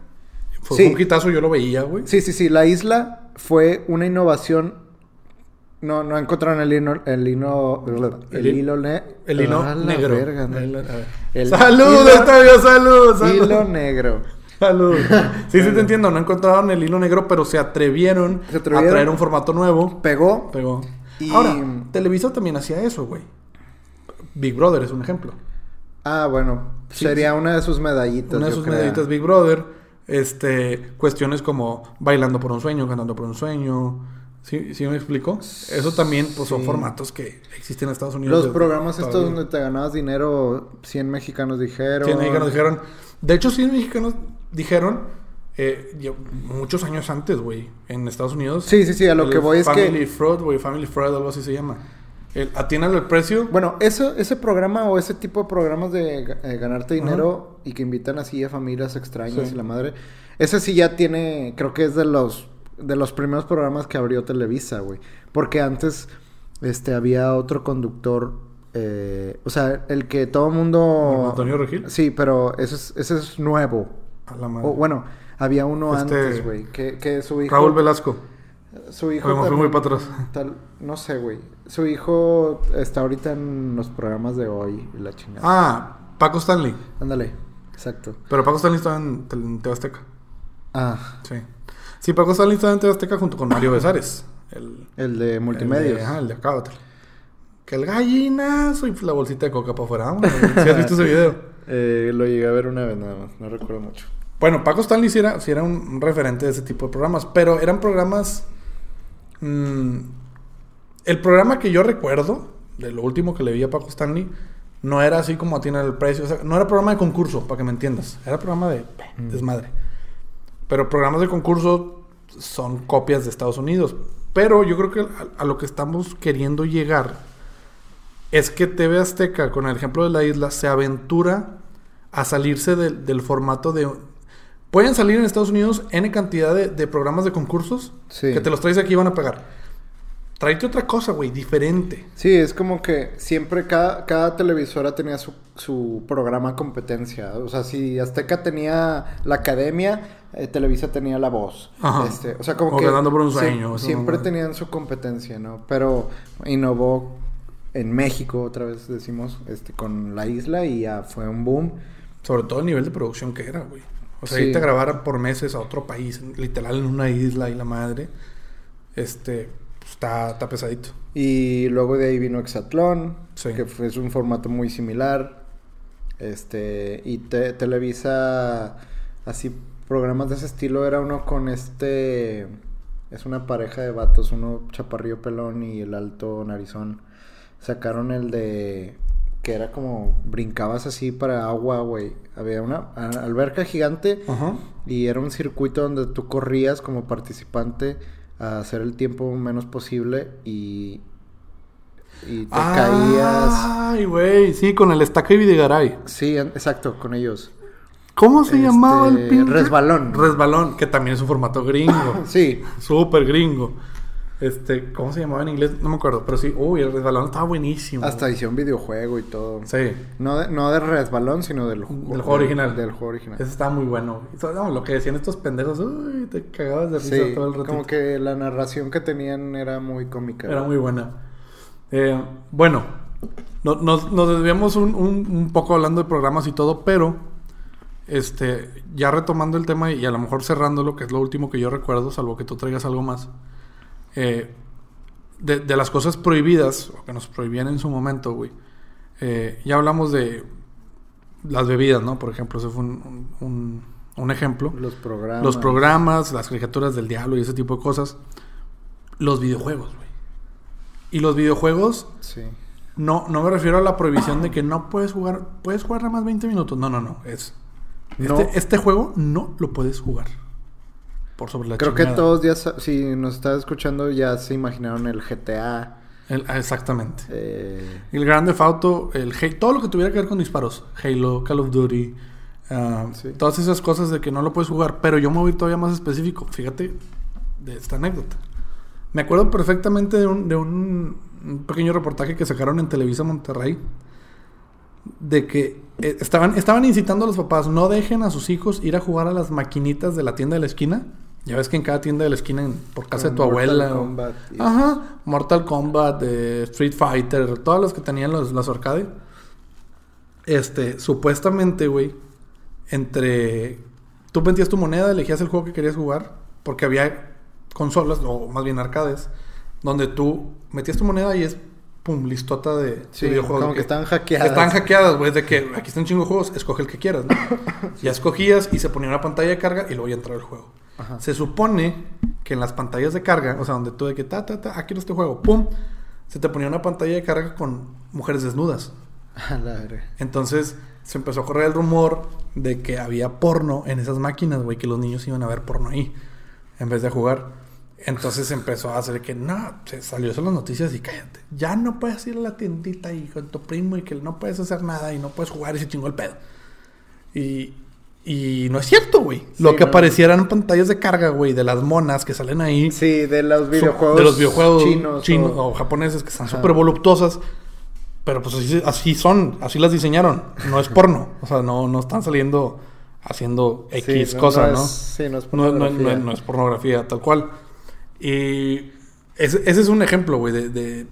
Fue Sí. un quitazo, yo lo veía, güey. Sí, sí, sí. La isla fue una innovación. No, no encontraron el hilo. El hilo. El, El hi- hilo ne- El hilo Ah, negro. verga, no. El- ¡Salud, hilo- Octavio! ¡Salud! ¡Salud! Hilo negro. ¡Salud! Sí, sí te entiendo. No encontraron el hilo negro, pero se atrevieron, Se atrevieron. a traer un formato nuevo. Pegó. Pegó. Y- Ahora, Televisa también hacía eso, güey. Big Brother es un ejemplo. Ah, bueno. Sí, sería una de sus medallitas. Una de sus creo. medallitas Big Brother. Este, cuestiones como bailando por un sueño, cantando por un sueño. ¿Sí, sí me explico? Eso también, pues, son formatos que existen en Estados Unidos. Los programas estos donde te ganabas dinero, 100 mexicanos dijeron. 100 mexicanos dijeron. De hecho, 100 mexicanos dijeron. eh, yo- muchos años antes, güey. En Estados Unidos. Sí, sí, sí, a lo el que voy es que- Family Fraud, güey. Family Fraud, algo así se llama. El, el precio. Bueno, eso, ese programa o ese tipo de programas de eh, ganarte dinero y que invitan así a familias extrañas Sí. y la madre, ese sí ya tiene, creo que es de los de los primeros programas que abrió Televisa, güey, porque antes este había otro conductor, eh, o sea, el que todo mundo Antonio Regil. Sí, pero ese es ese es nuevo. A la madre. O, bueno, había uno Este- antes, güey, que, que su hijo Raúl Velasco. su hijo también- muy para atrás. tal- no sé, güey. Su hijo está ahorita en los programas de hoy la chingada. Ah, Paco Stanley. Ándale, exacto. Pero Paco Stanley estaba en, en TV Azteca. Ah, Sí. Sí, Paco Stanley estaba en TV Azteca junto con Mario Besares. El, el de multimedia. el de Acábatelo. Que el gallinazo y la bolsita de coca para afuera. ¿Sí has visto ese video? Eh, lo llegué a ver una vez nada más, no recuerdo mucho. Bueno, Paco Stanley sí era, sí era un, referente de ese tipo de programas, pero eran programas... mm, el programa que yo recuerdo, de lo último que le vi a Paco Stanley, no era así como tiene el precio, o sea, no era programa de concurso, para que me entiendas, era programa de Mm. desmadre. Pero programas de concurso son copias de Estados Unidos. Pero yo creo que a, a lo que estamos queriendo llegar es que TV Azteca, con el ejemplo de la isla, se aventura a salirse del- del formato de... Pueden salir en Estados Unidos N cantidad de, de programas de concursos Sí. que te los traes aquí y van a pagar. Tráete otra cosa, güey, diferente. Sí, es como que siempre cada, cada televisora tenía su, su programa competencia. O sea, si Azteca tenía la academia, eh, Televisa tenía la voz. Ajá. Este, o sea, como O que por un Sueño, siempre tenían su competencia, ¿no? Pero innovó en México, otra vez decimos, este, con la isla y ya fue un boom. Sobre todo el nivel de producción que era, güey. O sea, Sí. irte a grabar por meses a otro país, literal en una isla y la madre. Este, pues, está, está pesadito. Y luego de ahí vino Exatlón, Sí. que fue, es un formato muy similar. Este, y te- Televisa, así, programas de ese estilo, era uno con este, es una pareja de vatos, uno chaparrillo pelón y el alto narizón. Sacaron el de, que era como, brincabas así para agua, güey. Había una alberca gigante y era un circuito donde tú corrías como participante a hacer el tiempo menos posible y, y te caías. Ay, güey. Sí, con el estaca y Videgaray. Sí, exacto, con ellos. ¿Cómo se Este, llamaba el pinche? Resbalón. Resbalón, que también es un formato gringo. Sí, Súper gringo. Este, ¿cómo se llamaba en inglés? No me acuerdo, pero sí. Uy, el resbalón estaba buenísimo. hasta hicieron videojuego y todo. Sí. No, de, no de resbalón, sino del, Del juego original. Del juego original. Ese estaba muy bueno. Eso, no, lo que decían estos pendejos, uy, te cagabas de risa Sí, todo el rato. como que la narración que tenían era muy cómica. Era muy buena. Eh, bueno, no- nos, nos desviamos un, un- un poco hablando de programas y todo, pero este, ya retomando el tema y a lo mejor cerrándolo, que es lo último que yo recuerdo, salvo que tú traigas algo más. eh, de, de las cosas prohibidas, o que nos prohibían en su momento, güey. eh, ya hablamos de las bebidas, ¿no? Por ejemplo, ese fue un, un- un- un ejemplo. Los programas. Los programas, las caricaturas del diablo y ese tipo de cosas. Los videojuegos, güey. Y los videojuegos, Sí. no, no me refiero a la prohibición de que no puedes jugar, puedes jugar nada más 20 minutos. No, no, no. Es, No. este, este juego no lo puedes jugar. Por sobre la Creo que todos ya, si nos estás escuchando, ya se imaginaron el GTA. El- ah, exactamente. eh, El Grand Theft Auto, el Halo, todo lo que tuviera que ver con disparos. Halo, Call of Duty, ah, Sí. todas esas cosas de que no lo puedes jugar. Pero yo me voy todavía más específico. Fíjate de esta anécdota. Me acuerdo perfectamente de un, de un, un pequeño reportaje que sacaron en Televisa Monterrey. de que estaban, estaban incitando a los papás, no dejen a sus hijos ir a jugar a las maquinitas de la tienda de la esquina. Ya ves que en cada tienda de la esquina, en- por casa de tu Mortal abuela. o- Kombat Ajá. Mortal Kombat, eh, Street Fighter, todas las que tenían los, las arcade. Este, supuestamente, güey, entre. Tú metías tu moneda, elegías el juego que querías jugar, porque había consolas, o más bien arcades, donde tú metías tu moneda y es, pum, listota de, de videojuegos. como que están hackeadas. Están hackeadas, güey, de que aquí están chingos juegos, escoge el que quieras, ¿no? Ya escogías y se ponía una pantalla de carga y luego ya entraba el juego. Ajá. Se supone que en las pantallas de carga, o sea, donde tú de que ta, ta, ta, aquí quiero este juego, pum, se te ponía una pantalla de carga con mujeres desnudas. La. Entonces se empezó a correr el rumor de que había porno en esas máquinas, güey, que los niños iban a ver porno ahí en vez de jugar. Entonces empezó a hacer que no, se salió eso en las noticias y cállate. Ya no puedes ir a la tiendita y con tu primo y que no puedes hacer nada y no puedes jugar y se chingó el pedo. Y, y no es cierto, güey. Lo Sí, que no. aparecieran pantallas de carga, güey, de las monas que salen ahí. Sí, de los videojuegos. de los videojuegos chinos. chinos o- o, japoneses que están súper voluptuosas. Pero pues así, así son, así las diseñaron. No es porno. O sea, no, no están saliendo haciendo Sí, X no- cosa, no ¿no? sí, no es No, no- pornografía. no es pornografía, tal cual. Y ese, ese es un ejemplo, güey, de, de,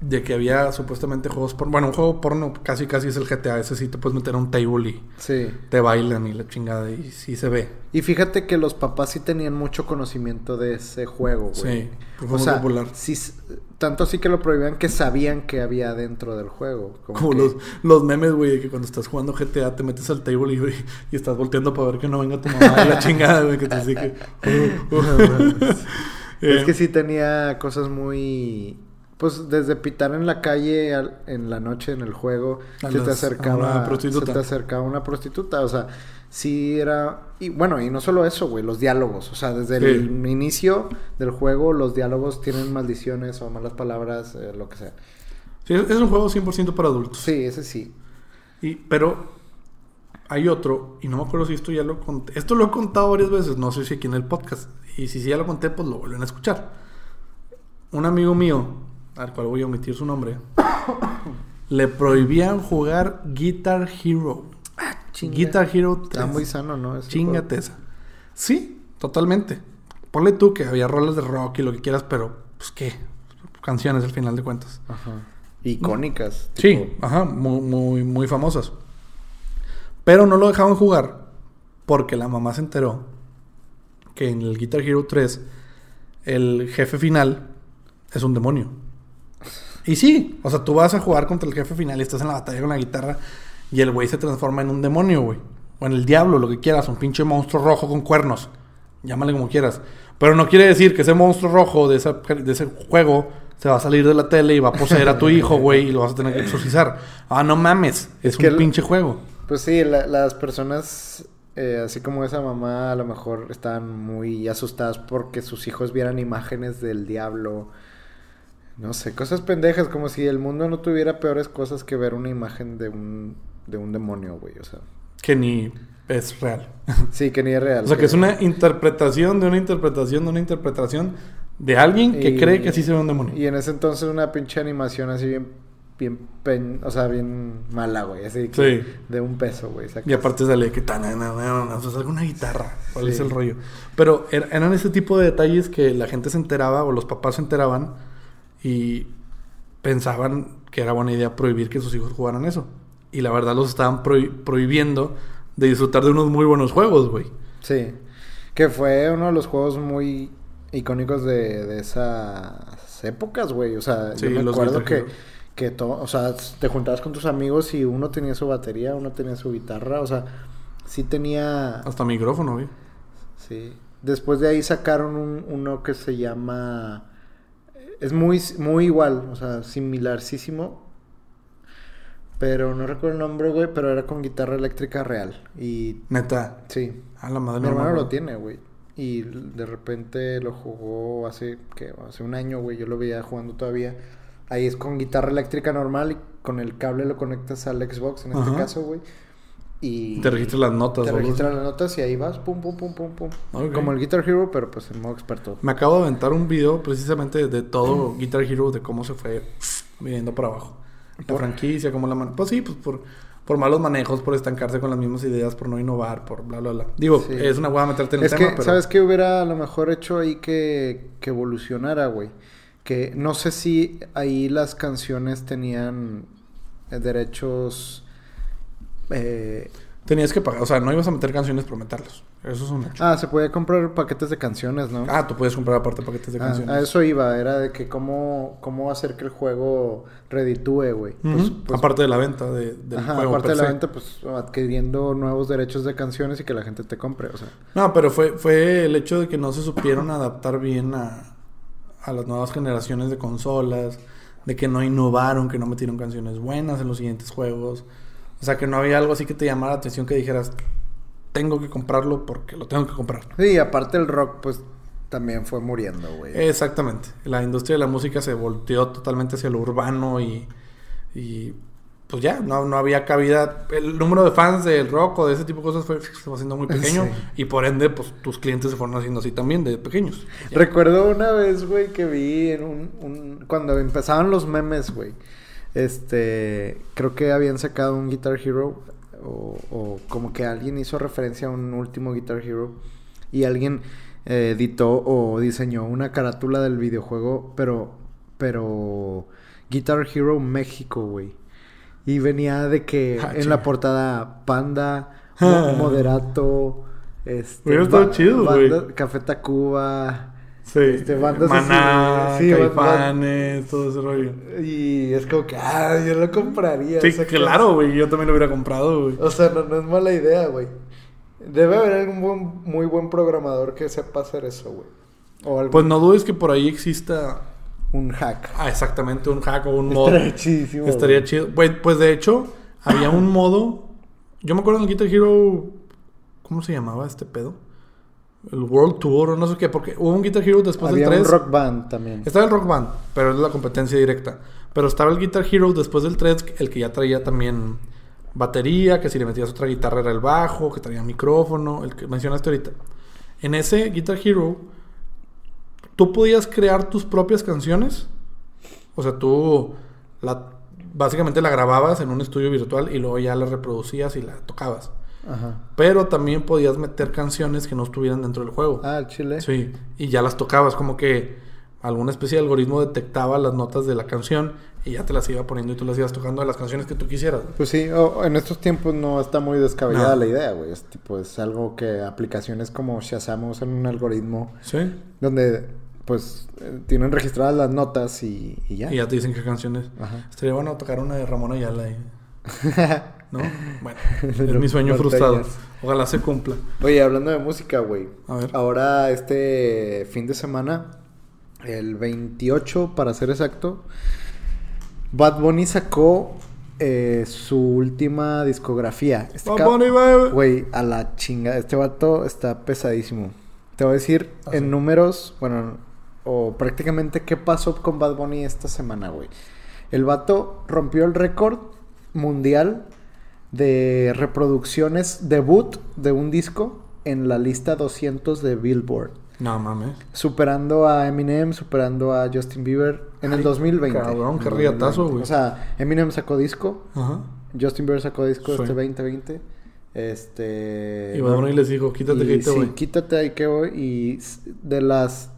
de que había supuestamente juegos porno. Bueno, un juego porno casi casi es el GTA. Ese sí te puedes meter a un table y Sí. te bailan y la chingada y sí se ve. Y fíjate que los papás sí tenían mucho conocimiento de ese juego, güey. Sí, fue O muy sea, popular. sí tanto así que lo prohibían que sabían que había dentro del juego. Como, Como que- los, los memes, güey, de que cuando estás jugando GTA te metes al table y, güey, y estás volteando para ver que no venga tu mamá y la chingada, güey, que te dice que... uh, uh. Es Eh, que sí tenía cosas muy... Pues desde pitar en la calle al- en la noche en el juego, se te las- acercaba una se prostituta. te acercaba una prostituta, o sea, sí era y bueno, y no solo eso, güey, los diálogos, o sea, desde el inicio del juego los diálogos tienen maldiciones o malas palabras, eh, lo que sea. sí, es es un juego 100% para adultos. Sí, ese sí. Y, pero hay otro, y no me acuerdo si esto ya lo conté. Esto lo he contado varias veces, no sé si aquí en el podcast. Y si sí ya lo conté, pues lo vuelven a escuchar. Un amigo mío, al cual voy a omitir su nombre, le prohibían jugar Guitar Hero. chinga. Guitar Hero 3. Está muy sano, ¿no? Chingate esa. Sí, totalmente. Ponle tú que había rolas de rock y lo que quieras, pero pues qué, canciones al final de cuentas. Ajá. Icónicas. Sí, tipo- ajá, muy, muy, muy famosas. Pero no lo dejaban jugar porque la mamá se enteró que en el Guitar Hero 3 el jefe final es un demonio. Y sí, o sea, tú vas a jugar contra el jefe final y estás en la batalla con la guitarra y el güey se transforma en un demonio, güey. O en el diablo, lo que quieras, un pinche monstruo rojo con cuernos. Llámale como quieras. Pero no quiere decir que ese monstruo rojo de, esa- de ese juego se va a salir de la tele y va a poseer a tu hijo, güey, y lo vas a tener que exorcizar. Ah, no mames, es, Es que un el- pinche juego. Pues sí, la- las personas, eh, así como esa mamá, a lo mejor estaban muy asustadas porque sus hijos vieran imágenes del diablo. No sé, cosas pendejas, como si el mundo no tuviera peores cosas que ver una imagen de un, de un demonio, güey. O sea, Que ni es real. sí, que ni es real. O sea, que es una interpretación de una interpretación de una interpretación de alguien que Y- cree que sí se ve un demonio. Y en ese entonces una pinche animación así bien, bien, pen- o sea, bien mala, güey. Así que Sí. de un peso, güey. sacas. Y aparte sale que tan, o sea, sale una guitarra. ¿Cuál Sí. es el rollo? Pero er- eran ese tipo de detalles que la gente se enteraba o los papás se enteraban y pensaban que era buena idea prohibir que sus hijos jugaran eso. Y la verdad los estaban prohi- prohibiendo de disfrutar de unos muy buenos juegos, güey. Sí. Que fue uno de los juegos muy icónicos de, de esas épocas, güey. O sea, Sí, yo me acuerdo que. Que to- o sea, te juntabas con tus amigos y uno tenía su batería, uno tenía su guitarra, o sea, sí tenía... Hasta micrófono, güey. Sí. Después de ahí sacaron un, uno que se llama... Es muy, muy igual, o sea, similarcísimo. Pero no recuerdo el nombre, güey, pero era con guitarra eléctrica real. Y Neta. sí, A la madre mi no me hermano lo tiene, güey. Y de repente lo jugó hace, ¿qué? Hace un año, güey. Yo lo veía jugando todavía. Ahí es con guitarra eléctrica normal y con el cable lo conectas al Xbox, en este Ajá. caso, güey. Y Te registras las notas. te así. las notas y ahí vas, pum, pum, pum, pum, pum. Como el Guitar Hero, pero pues en modo experto. Me acabo de aventar un video precisamente de todo Guitar Hero, de cómo se fue viniendo para abajo. La ¿Por? franquicia, cómo la man... Pues sí, pues por, por malos manejos, por estancarse con las mismas ideas, por no innovar, por bla, bla, bla. Digo, Sí. es una hueá meterte en el Es tema, que, pero... ¿sabes qué hubiera a lo mejor hecho ahí que, que evolucionara, güey? Que no sé si ahí las canciones tenían eh, derechos... eh, Tenías que pagar, o sea, no ibas a meter canciones por meterlas. Eso es un hecho. Ah, se podía comprar paquetes de canciones, ¿no? Ah, tú puedes comprar aparte paquetes de Ah, canciones. a eso iba, era de que cómo, cómo hacer que el juego reditúe, güey. Pues- pues, aparte de la venta de, del ajá, juego. aparte de la venta, pues adquiriendo nuevos derechos de canciones y que la gente te compre, o sea. No, pero fue, fue el hecho de que no se supieron adaptar bien a, a las nuevas generaciones de consolas, de que no innovaron, que no metieron canciones buenas en los siguientes juegos. O sea, que no había algo así que te llamara la atención que dijeras, tengo que comprarlo porque lo tengo que comprar. Sí, aparte el rock, pues también fue muriendo, güey. Exactamente. La industria de la música se volteó totalmente hacia lo urbano y, y pues ya, no, no había cabida. El número de fans del rock o de ese tipo de cosas fue, se fue haciendo muy pequeño Sí. y por ende, pues tus clientes se fueron haciendo así también, de pequeños. Ya. Recuerdo una vez, güey, que vi en un, un- Cuando empezaban los memes, güey. Este... Creo que habían sacado un Guitar Hero. O, o como que alguien hizo referencia a un último Guitar Hero. Y alguien eh, editó o diseñó una carátula del videojuego. Pero... Pero... Guitar Hero México, güey. Y venía de que Ah, en la portada Panda, Mo- Moderato... Este, estado chido, banda- Café Tacuba... Sí. Este, bandas así, Maná, sí, Caifanes, todo ese rollo. Y es como que, ah, yo lo compraría. Sí, claro, güey. Yo también lo hubiera comprado, güey. O sea, no, no es mala idea, güey. Debe haber algún buen- muy buen programador que sepa hacer eso, güey. O algún, Pues no dudes que por ahí exista un hack. ah, exactamente un hack o un mod. Estaría chidísimo. Estaría güey. chido. Pues, pues de hecho, había un modo. Yo me acuerdo en Guitar Hero. ¿Cómo se llamaba este pedo? El World Tour o no sé qué. Porque hubo un Guitar Hero después Había del un 3. rock band también. Estaba el Rock Band, pero es la competencia directa. Pero estaba el Guitar Hero después del 3, el que ya traía también batería, que si le metías otra guitarra era el bajo, que traía micrófono, el que mencionaste ahorita. En ese Guitar Hero, tú podías crear tus propias canciones. O sea, tú la, básicamente la grababas en un estudio virtual y luego ya la reproducías y la tocabas. Ajá. Pero también podías meter canciones que no estuvieran dentro del juego. Ah, chile. Sí, y ya las tocabas, como que alguna especie de algoritmo detectaba las notas de la canción y ya te las iba poniendo y tú las ibas tocando de las canciones que tú quisieras. Pues sí, en estos tiempos no está muy descabellada No. la idea, güey. Es tipo, es algo que aplicaciones como Shazam usan un algoritmo Sí. donde, pues, eh, tienen registradas las notas y, y ya. Y ya te dicen qué canciones. Ajá. Estaría bueno tocar una de Ramón Ayala. y- ¿No? Bueno, es mi sueño frustrado. Ojalá se cumpla. Oye, hablando de música, güey. A ver. Ahora, este fin de semana, el 28 para ser exacto, Bad Bunny sacó eh, su última discografía. Este Bad Bunny, baby. Güey, a la chinga. Este vato está pesadísimo. Te voy a decir Ah, en sí. números, bueno, o prácticamente qué pasó con Bad Bunny esta semana, güey. El vato rompió el récord mundial de reproducciones debut de un disco en la lista 200 de Billboard. No mames. Superando a Eminem, superando a Justin Bieber en el Ay, 2020. cabrón, qué riatazo, 2020. güey. O sea, Eminem sacó disco, Ajá. Justin Bieber sacó disco Sí. este 2020. Este. Y Bad Bunny les dijo, quítate y que ahí te sí, voy. quítate ahí que voy. Y de las.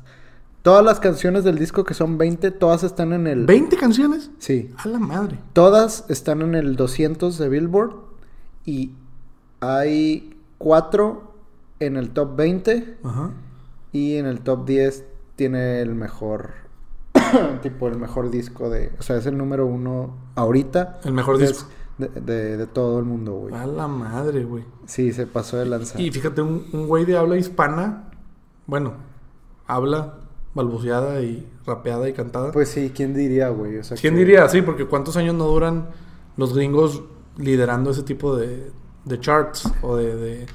Todas las canciones del disco que son 20, todas están en el. ¿20 canciones? Sí. A la madre. Todas están en el 200 de Billboard. Y hay 4 en el top 20. Ajá. Y en el top 10 tiene el mejor. tipo, el mejor disco de. O sea, es el número uno ahorita. El mejor disco. De, de- de todo el mundo, güey. A la madre, güey. Sí, se pasó de lanzar. Y fíjate, un un güey de habla hispana, bueno, habla balbuceada y rapeada y cantada. Pues sí, ¿quién diría, güey? O sea, ¿Quién que- diría? Sí, porque ¿cuántos años no duran los gringos liderando ese tipo de, de charts o de, de-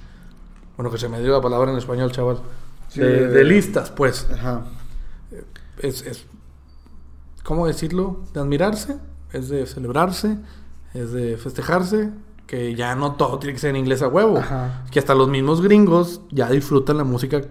Bueno, que se me dio la palabra en español, chaval. Sí, de, listas, pues. Ajá. Es, es... ¿Cómo decirlo? De admirarse, es de celebrarse, es de festejarse, que ya no todo tiene que ser en inglés a huevo. Ajá. Que hasta los mismos gringos ya disfrutan la música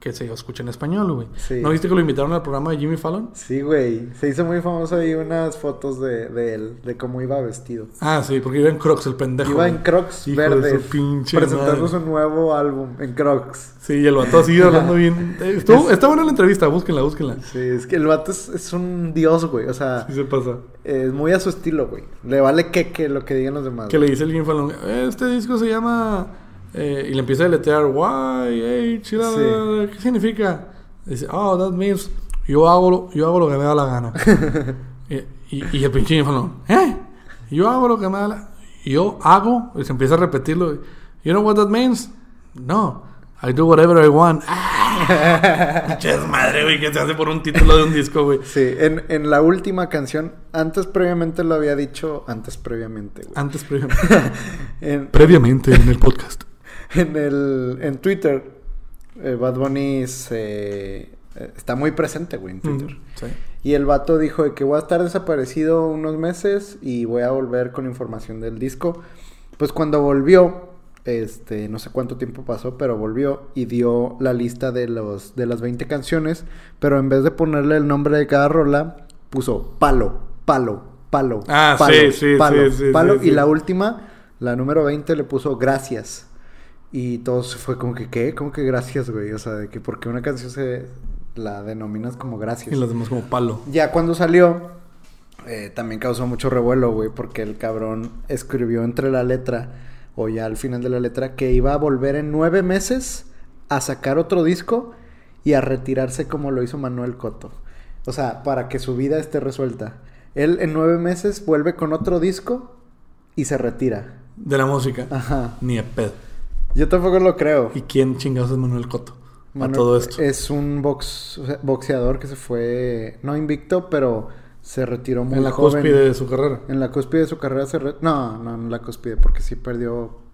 que se escucha en español, güey. Sí. ¿No viste que lo invitaron al programa de Jimmy Fallon? Sí, güey. Se hizo muy famoso ahí unas fotos de, de él, de cómo iba vestido. Ah, sí, porque iba en Crocs el pendejo. Iba güey. en Crocs Hijo de verdes. su pinche presentando madre. su nuevo álbum en Crocs. Sí, y el vato así hablando bien. Eh, estuvo- está buena la entrevista, búsquenla, búsquenla. Sí, es que el vato es, es un dios, güey. O sea, Sí se pasa. es muy a su estilo, güey. Le vale que, que lo que digan los demás. Que le dice el Jimmy Fallon, este disco se llama... eh, y le empieza a letrear, la, Sí. la, la", ¿qué significa? Dice, oh, that means yo hago, lo- yo hago lo que me da la gana. y, y, y el pinche Fallon, ¿eh? Yo hago lo que me da la... Yo hago... Y se empieza a repetirlo. You know what that means? No. I do whatever I want. Pinche madre, güey, que se hace por un título de un disco, güey. Sí, en, en la última canción, antes previamente lo había dicho, antes previamente, güey. Antes, previa- En, previamente en el podcast. En, el, en Twitter, eh, Bad Bunny se, eh, está muy presente, güey, en Twitter. Mm, sí. Y el vato dijo de que voy a estar desaparecido unos meses y voy a volver con información del disco. Pues cuando volvió, este, no sé cuánto tiempo pasó, pero volvió y dio la lista de los de las 20 canciones, pero en vez de ponerle el nombre de cada rola, puso palo, palo, palo, Ah, palo, sí, sí, palo, palo sí, y la última, la número 20 le puso gracias. Y todo se fue como que, ¿qué? ¿Cómo que gracias, güey? O sea, de que porque una canción se la denominas como gracias. Y los demás como palo. Ya cuando salió, eh, también causó mucho revuelo, güey, porque el cabrón escribió entre la letra, o ya al final de la letra, que iba a volver en nueve meses a sacar otro disco y a retirarse como lo hizo Manuel Coto. O sea, para que su vida esté resuelta. Él en nueve meses vuelve con otro disco y se retira. De la música. Ajá. Ni a pedo. Yo tampoco lo creo. ¿Y quién chingados es Manuel Coto? a todo esto. Es un box, boxeador que se fue, no invicto, pero se retiró muy en la joven. cúspide de su carrera. En la cúspide de su carrera se re- No, no, en la cúspide, porque sí perdió.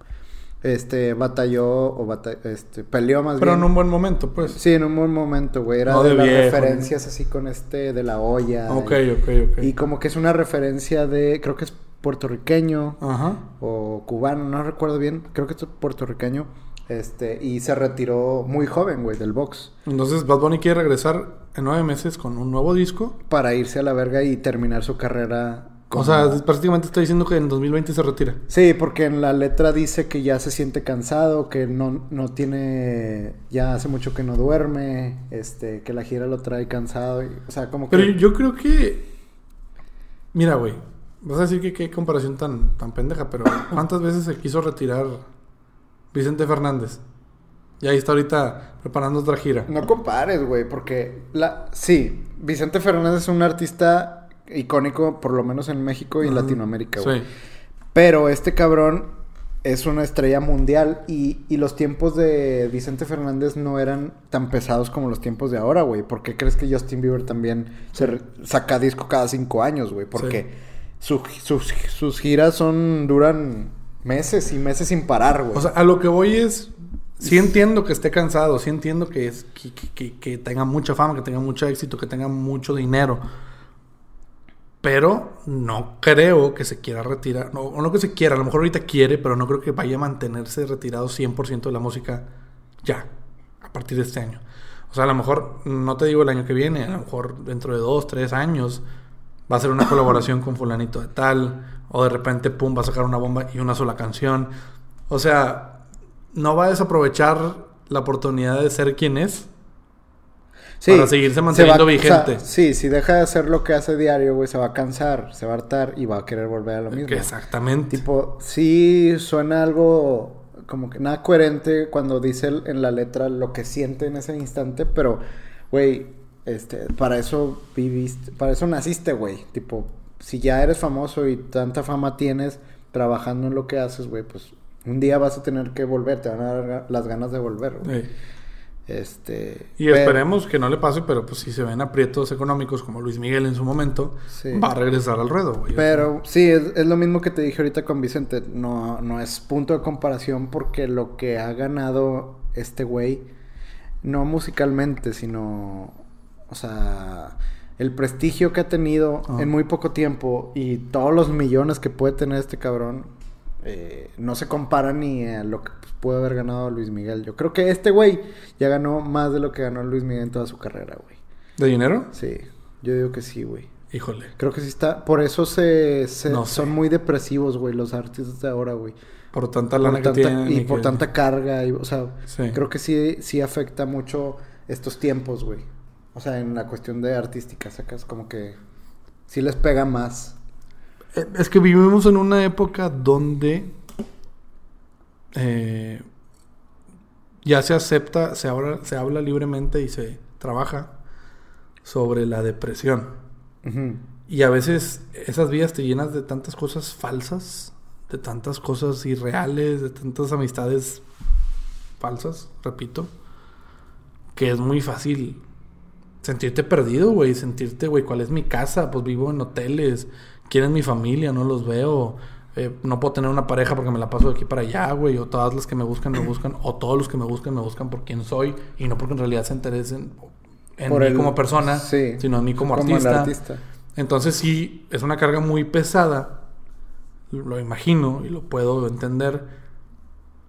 Este, batalló o bata- este, peleó más Pero bien. en un buen momento, pues. Sí, en un buen momento, güey. Era No de, de las referencias así con este de la olla. Ok, y, ok, ok. y como que es una referencia de. Creo que es puertorriqueño Ajá. o cubano, no recuerdo bien. Creo que es puertorriqueño. Este, y se retiró muy joven, güey, del box. Entonces Bad Bunny quiere regresar en nueve meses con un nuevo disco. Para irse a la verga y terminar su carrera. O sea, prácticamente está diciendo que en 2020 se retira. Sí, porque en la letra dice que ya se siente cansado, que no, no tiene, ya hace mucho que no duerme, este, que la gira lo trae cansado, y- o sea, como que... Pero yo creo que. Mira, güey. Vas a decir que qué comparación tan, tan pendeja, pero ¿cuántas veces se quiso retirar Vicente Fernández? Y ahí está ahorita preparando otra gira. No compares, güey, porque la, sí, Vicente Fernández es un artista icónico, por lo menos en México y en. Latinoamérica, güey. Sí. Pero este cabrón es una estrella mundial y, y los tiempos de Vicente Fernández no eran tan pesados como los tiempos de ahora, güey. ¿Por qué crees que Justin Bieber también se saca disco cada cinco años, güey? Porque sus, sus giras son duran meses y meses sin parar, güey. O sea, a lo que voy es. Sí entiendo que esté cansado, sí entiendo que, es, que, que- que- que tenga mucha fama, que tenga mucho éxito, que tenga mucho dinero. Pero no creo que se quiera retirar. No, o no que se quiera, a lo mejor ahorita quiere, pero no creo que vaya a mantenerse retirado 100% de la música ya, a partir de este año. O sea, a lo mejor, no te digo el año que viene, a lo mejor dentro de dos, tres años va a ser una colaboración con fulanito de tal, o de repente, pum, va a sacar una bomba y una sola canción. O sea, no va a desaprovechar la oportunidad de ser quien es para seguirse se manteniendo va- o sea, vigente. sí, si deja de hacer lo que hace diario, güey, se va a cansar, se va a hartar y va a querer volver a lo mismo. Exactamente. Tipo, sí suena algo como que nada coherente cuando dice en la letra lo que siente en ese instante, pero, güey, este, para eso viviste, para eso naciste, güey. Tipo, si ya eres famoso y tanta fama tienes trabajando en lo que haces, güey, pues un día vas a tener que volver, te van a dar las ganas de volver, güey. Sí. Este. Y pero- esperemos que no le pase, pero pues si se ven aprietos económicos como Luis Miguel en su momento, Sí. va a regresar al ruedo, güey. Pero sí, es, es lo mismo que te dije ahorita con Vicente. No, no es punto de comparación porque lo que ha ganado este güey, no musicalmente, sino, o sea, el prestigio que ha tenido Ah. en muy poco tiempo y todos los millones que puede tener este cabrón, eh, no se compara ni a lo que pudo haber ganado Luis Miguel. Yo creo que este güey ya ganó más de lo que ganó Luis Miguel en toda su carrera, güey. ¿De dinero? Sí, yo digo que sí, güey. Híjole. Creo que sí está. Por eso se, se- No sé. son muy depresivos, güey, los artistas de ahora, güey. Por tanta Por lana que tanta- tienen. y por que- tanta carga. Y, o sea, Sí. creo que sí, sí afecta mucho estos tiempos, güey. O sea, en la cuestión de artística, sacas como que sí les pega más. Eh, Es que vivimos en una época donde eh, ya se acepta, se habla, se habla libremente y se trabaja sobre la depresión. Y a veces esas vidas te llenas de tantas cosas falsas, de tantas cosas irreales, de tantas amistades falsas, repito, que es muy fácil sentirte perdido, güey, sentirte, güey, ¿cuál es mi casa? Pues vivo en hoteles, ¿quién es mi familia? No los veo. Eh, no puedo tener una pareja porque me la paso de aquí para allá, güey. O todas las que me buscan, me buscan. O todos los que me buscan, me buscan por quién soy. Y no porque en realidad se interesen en Por mí el- como persona, sí, sino en mí como, artista. artista. Entonces sí, es una carga muy pesada. Lo imagino y lo puedo entender.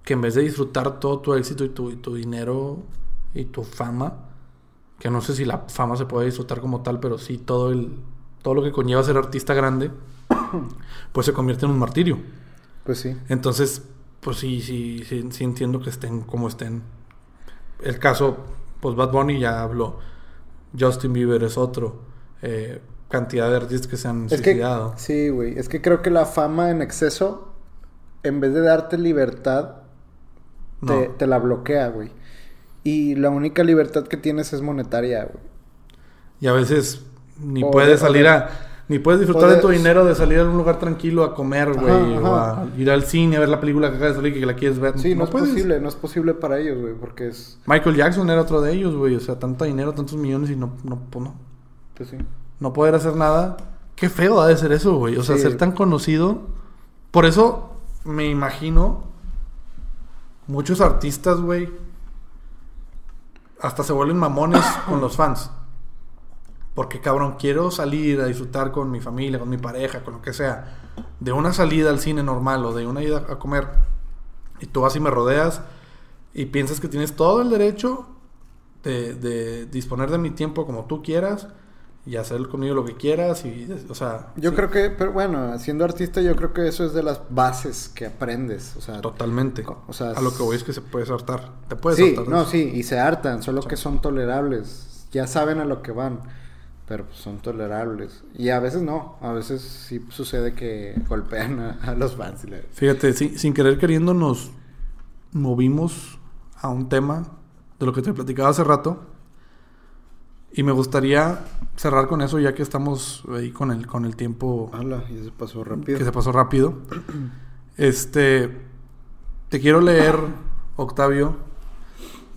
Que en vez de disfrutar todo tu éxito y tu, y tu dinero y tu fama, que no sé si la fama se puede disfrutar como tal, pero sí todo el todo lo que conlleva ser artista grande, pues se convierte en un martirio. Pues sí. Entonces, pues sí, sí, sí, sí entiendo que estén como estén. El caso, pues Bad Bunny ya habló. Justin Bieber es otro. Eh, cantidad de artistas que se han Es que, suicidado. sí, güey. Es que creo que la fama en exceso, en vez de darte libertad, te, No. te la bloquea, güey. Y la única libertad que tienes es monetaria, güey. Y a veces ni O puedes de- salir de- a... Ni puedes disfrutar de de- tu dinero de salir a un lugar tranquilo a comer, güey. O ajá. a ir al cine a ver la película que acaba de salir y que la quieres ver. Sí, no, es puedes. posible, no es posible para ellos, güey, porque es... Michael Jackson era otro de ellos, güey. O sea, tanto dinero, tantos millones y no, no, pues no. Pues sí. no poder hacer nada. Qué feo ha de ser eso, güey. O sea, Sí. ser tan conocido. Por eso me imagino muchos artistas, güey, hasta se vuelven mamones con los fans. Porque, cabrón, quiero salir a disfrutar con mi familia, con mi pareja, con lo que sea. De una salida al cine normal o de una ida a comer. Y tú vas y me rodeas y piensas que tienes todo el derecho de, de disponer de mi tiempo como tú quieras y hacer conmigo lo que quieras y, o sea... Yo sí, creo que, pero bueno, siendo artista yo creo que eso es de las bases que aprendes, o sea... Totalmente. O sea, a lo que voy es que se puede hartar. Te puedes sí, hartar no, sí, y se hartan, solo que son tolerables. Ya saben a lo que van, pero pues son tolerables. Y a veces no, a veces sí sucede que golpean a, a los fans. Fíjate, sin, sin querer queriendo nos movimos a un tema de lo que te platicaba hace rato. Y me gustaría cerrar con eso ya que estamos ahí con el, con el tiempo Hala, y se pasó rápido. que se pasó rápido. Este, te quiero leer, Octavio,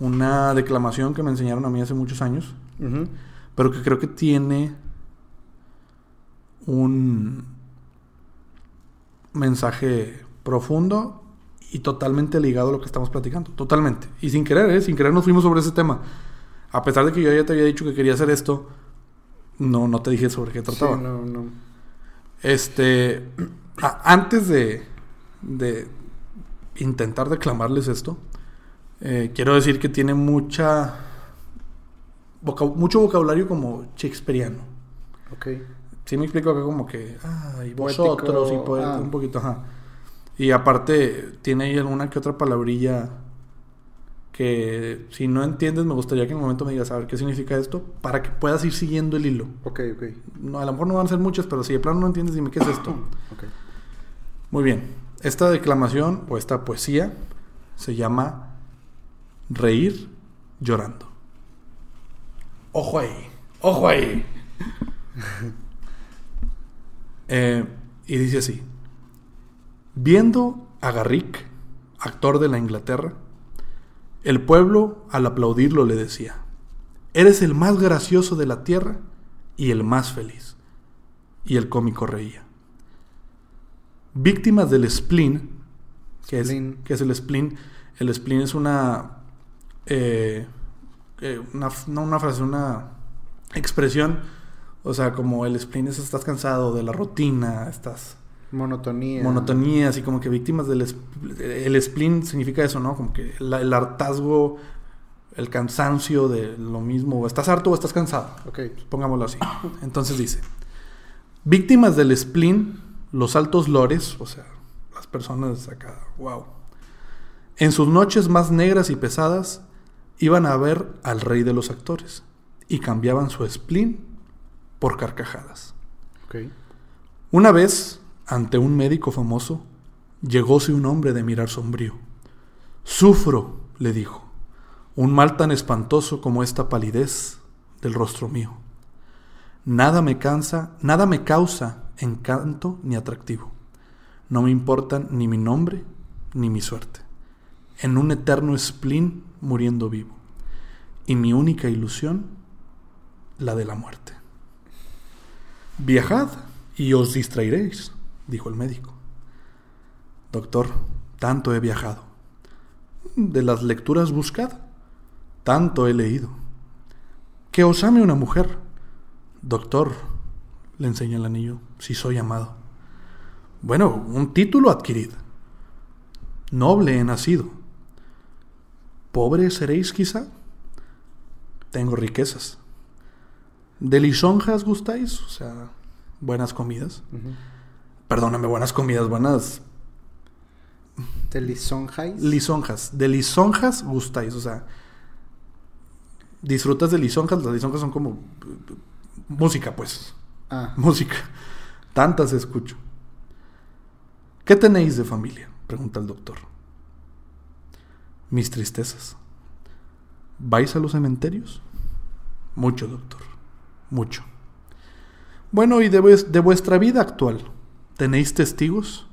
una declamación que me enseñaron a mí hace muchos años, pero que creo que tiene un mensaje profundo y totalmente ligado a lo que estamos platicando. Totalmente. Y sin querer, ¿eh? Sin querer nos fuimos sobre ese tema. A pesar de que yo ya te había dicho que quería hacer esto, no, no te dije sobre qué Sí, trataba. no, no. Este, a- antes de, de intentar declamarles esto, eh, quiero decir que tiene mucha voca- mucho vocabulario como shakespeariano. Ok. Sí me explico acá como que, ay, Poético, vosotros y ah. un poquito, ajá. Y aparte tiene ahí alguna que otra palabrilla que si no entiendes me gustaría que en un momento me digas a ver qué significa esto para que puedas ir siguiendo el hilo. Ok, ok. No, a lo mejor no van a ser muchas, pero si de plano no entiendes, dime qué es esto. Ok. Muy bien. Esta declamación o esta poesía se llama Reír llorando. Ojo ahí. Ojo ahí. Eh, y dice así. Viendo a Garrick, actor de la Inglaterra, el pueblo al aplaudirlo le decía, Eres el más gracioso de la tierra y el más feliz. Y el cómico reía. Víctimas del spleen, que es, Spleen. que es el spleen. El spleen es una, eh, eh, una, no una frase, una expresión. O sea, como el spleen es estás cansado de la rutina, estás Monotonía. Monotonía, así como que víctimas del... El spleen significa eso, ¿no? Como que la- el hartazgo, el cansancio de lo mismo. O estás harto o estás cansado. Ok. Pongámoslo así. Entonces dice, víctimas del spleen, los altos lores, o sea, las personas acá, wow. En sus noches más negras y pesadas, iban a ver al rey de los actores y cambiaban su spleen por carcajadas. Ok. Una vez, ante un médico famoso, llegóse un hombre de mirar sombrío. Sufro, le dijo, un mal tan espantoso como esta palidez del rostro mío. Nada me cansa, nada me causa encanto ni atractivo. No me importan ni mi nombre ni mi suerte. En un eterno spleen muriendo vivo. Y mi única ilusión, la de la muerte. Viajad y os distraeréis, dijo el médico. Doctor, tanto he viajado. De las lecturas buscad, tanto he leído. Que os ame una mujer. Doctor, le enseña el anillo, si soy amado. Bueno, un título adquirid. Noble he nacido. Pobre seréis quizá. Tengo riquezas. ¿De lisonjas gustáis? O sea, buenas comidas. Perdóname, buenas comidas, buenas ¿De Lisonjais? lisonjas. De lisonjas gustáis, o sea, disfrutas de lisonjas. Las lisonjas son como música, pues. ah, Música. Tantas escucho. ¿Qué tenéis de familia? Pregunta el doctor. Mis tristezas. ¿Vais a los cementerios? Mucho, doctor. Mucho. Bueno, ¿y de vuestra vida actual? ¿Tenéis testigos?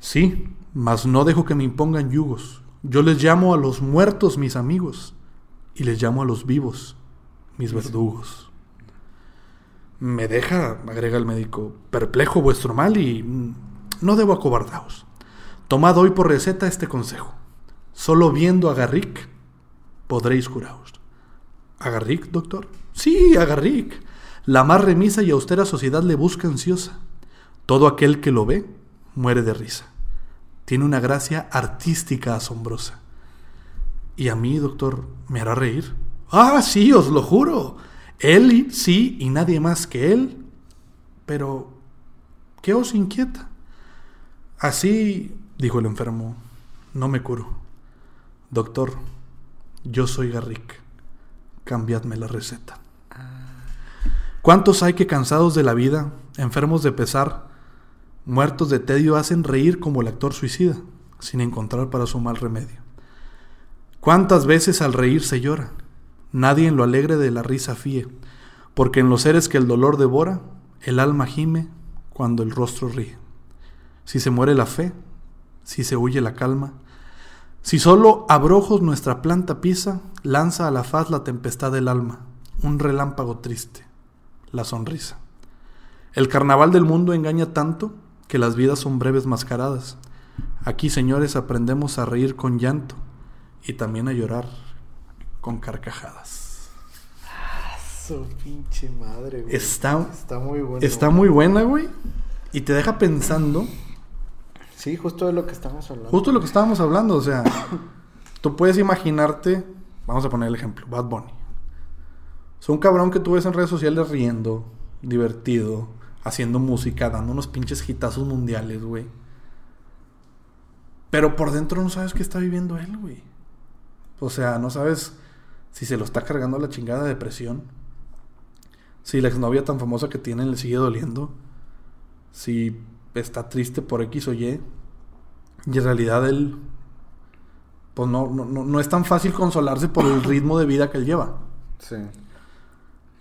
Sí, mas no dejo que me impongan yugos. Yo les llamo a los muertos mis amigos y les llamo a los vivos mis verdugos. Me deja, agrega el médico, perplejo vuestro mal y mm, no debo acobardaos. Tomad hoy por receta este consejo. Solo viendo a Garrick podréis curaos. ¿A Garrick, doctor? Sí, a Garrick. La más remisa y austera sociedad le busca ansiosa. Todo aquel que lo ve muere de risa. Tiene una gracia artística asombrosa. Y a mí, doctor, me hará reír. Ah, sí, os lo juro. Él y- sí y nadie más que él. Pero, ¿qué os inquieta? Así, dijo el enfermo, no me curo. Doctor, yo soy Garrick. Cambiadme la receta. ¿Cuántos hay que cansados de la vida, enfermos de pesar, muertos de tedio, hacen reír como el actor suicida, sin encontrar para su mal remedio? ¿Cuántas veces al reír se llora? Nadie en lo alegre de la risa fíe, porque en los seres que el dolor devora, el alma gime cuando el rostro ríe. Si se muere la fe, si se huye la calma, si solo abrojos nuestra planta pisa, lanza a la faz la tempestad del alma, un relámpago triste, la sonrisa. El carnaval del mundo engaña tanto que las vidas son breves mascaradas. Aquí, señores, aprendemos a reír con llanto y también a llorar con carcajadas. su pinche madre, güey. Está, Está muy bueno. está muy buena, güey. Y te deja pensando Sí, justo de lo que estamos hablando. justo lo que estábamos hablando. O sea, tú puedes imaginarte, vamos a poner el ejemplo, Bad Bunny. Es un cabrón que tú ves en redes sociales riendo, divertido, haciendo música, dando unos pinches hitazos mundiales, güey. Pero por dentro no sabes qué está viviendo él, güey. O sea, no sabes si se lo está cargando la chingada de depresión. Si la exnovia tan famosa que tiene le sigue doliendo. Si está triste por X o Y. Y en realidad él. Pues no, no, no, no es tan fácil consolarse por el ritmo de vida que él lleva. Sí.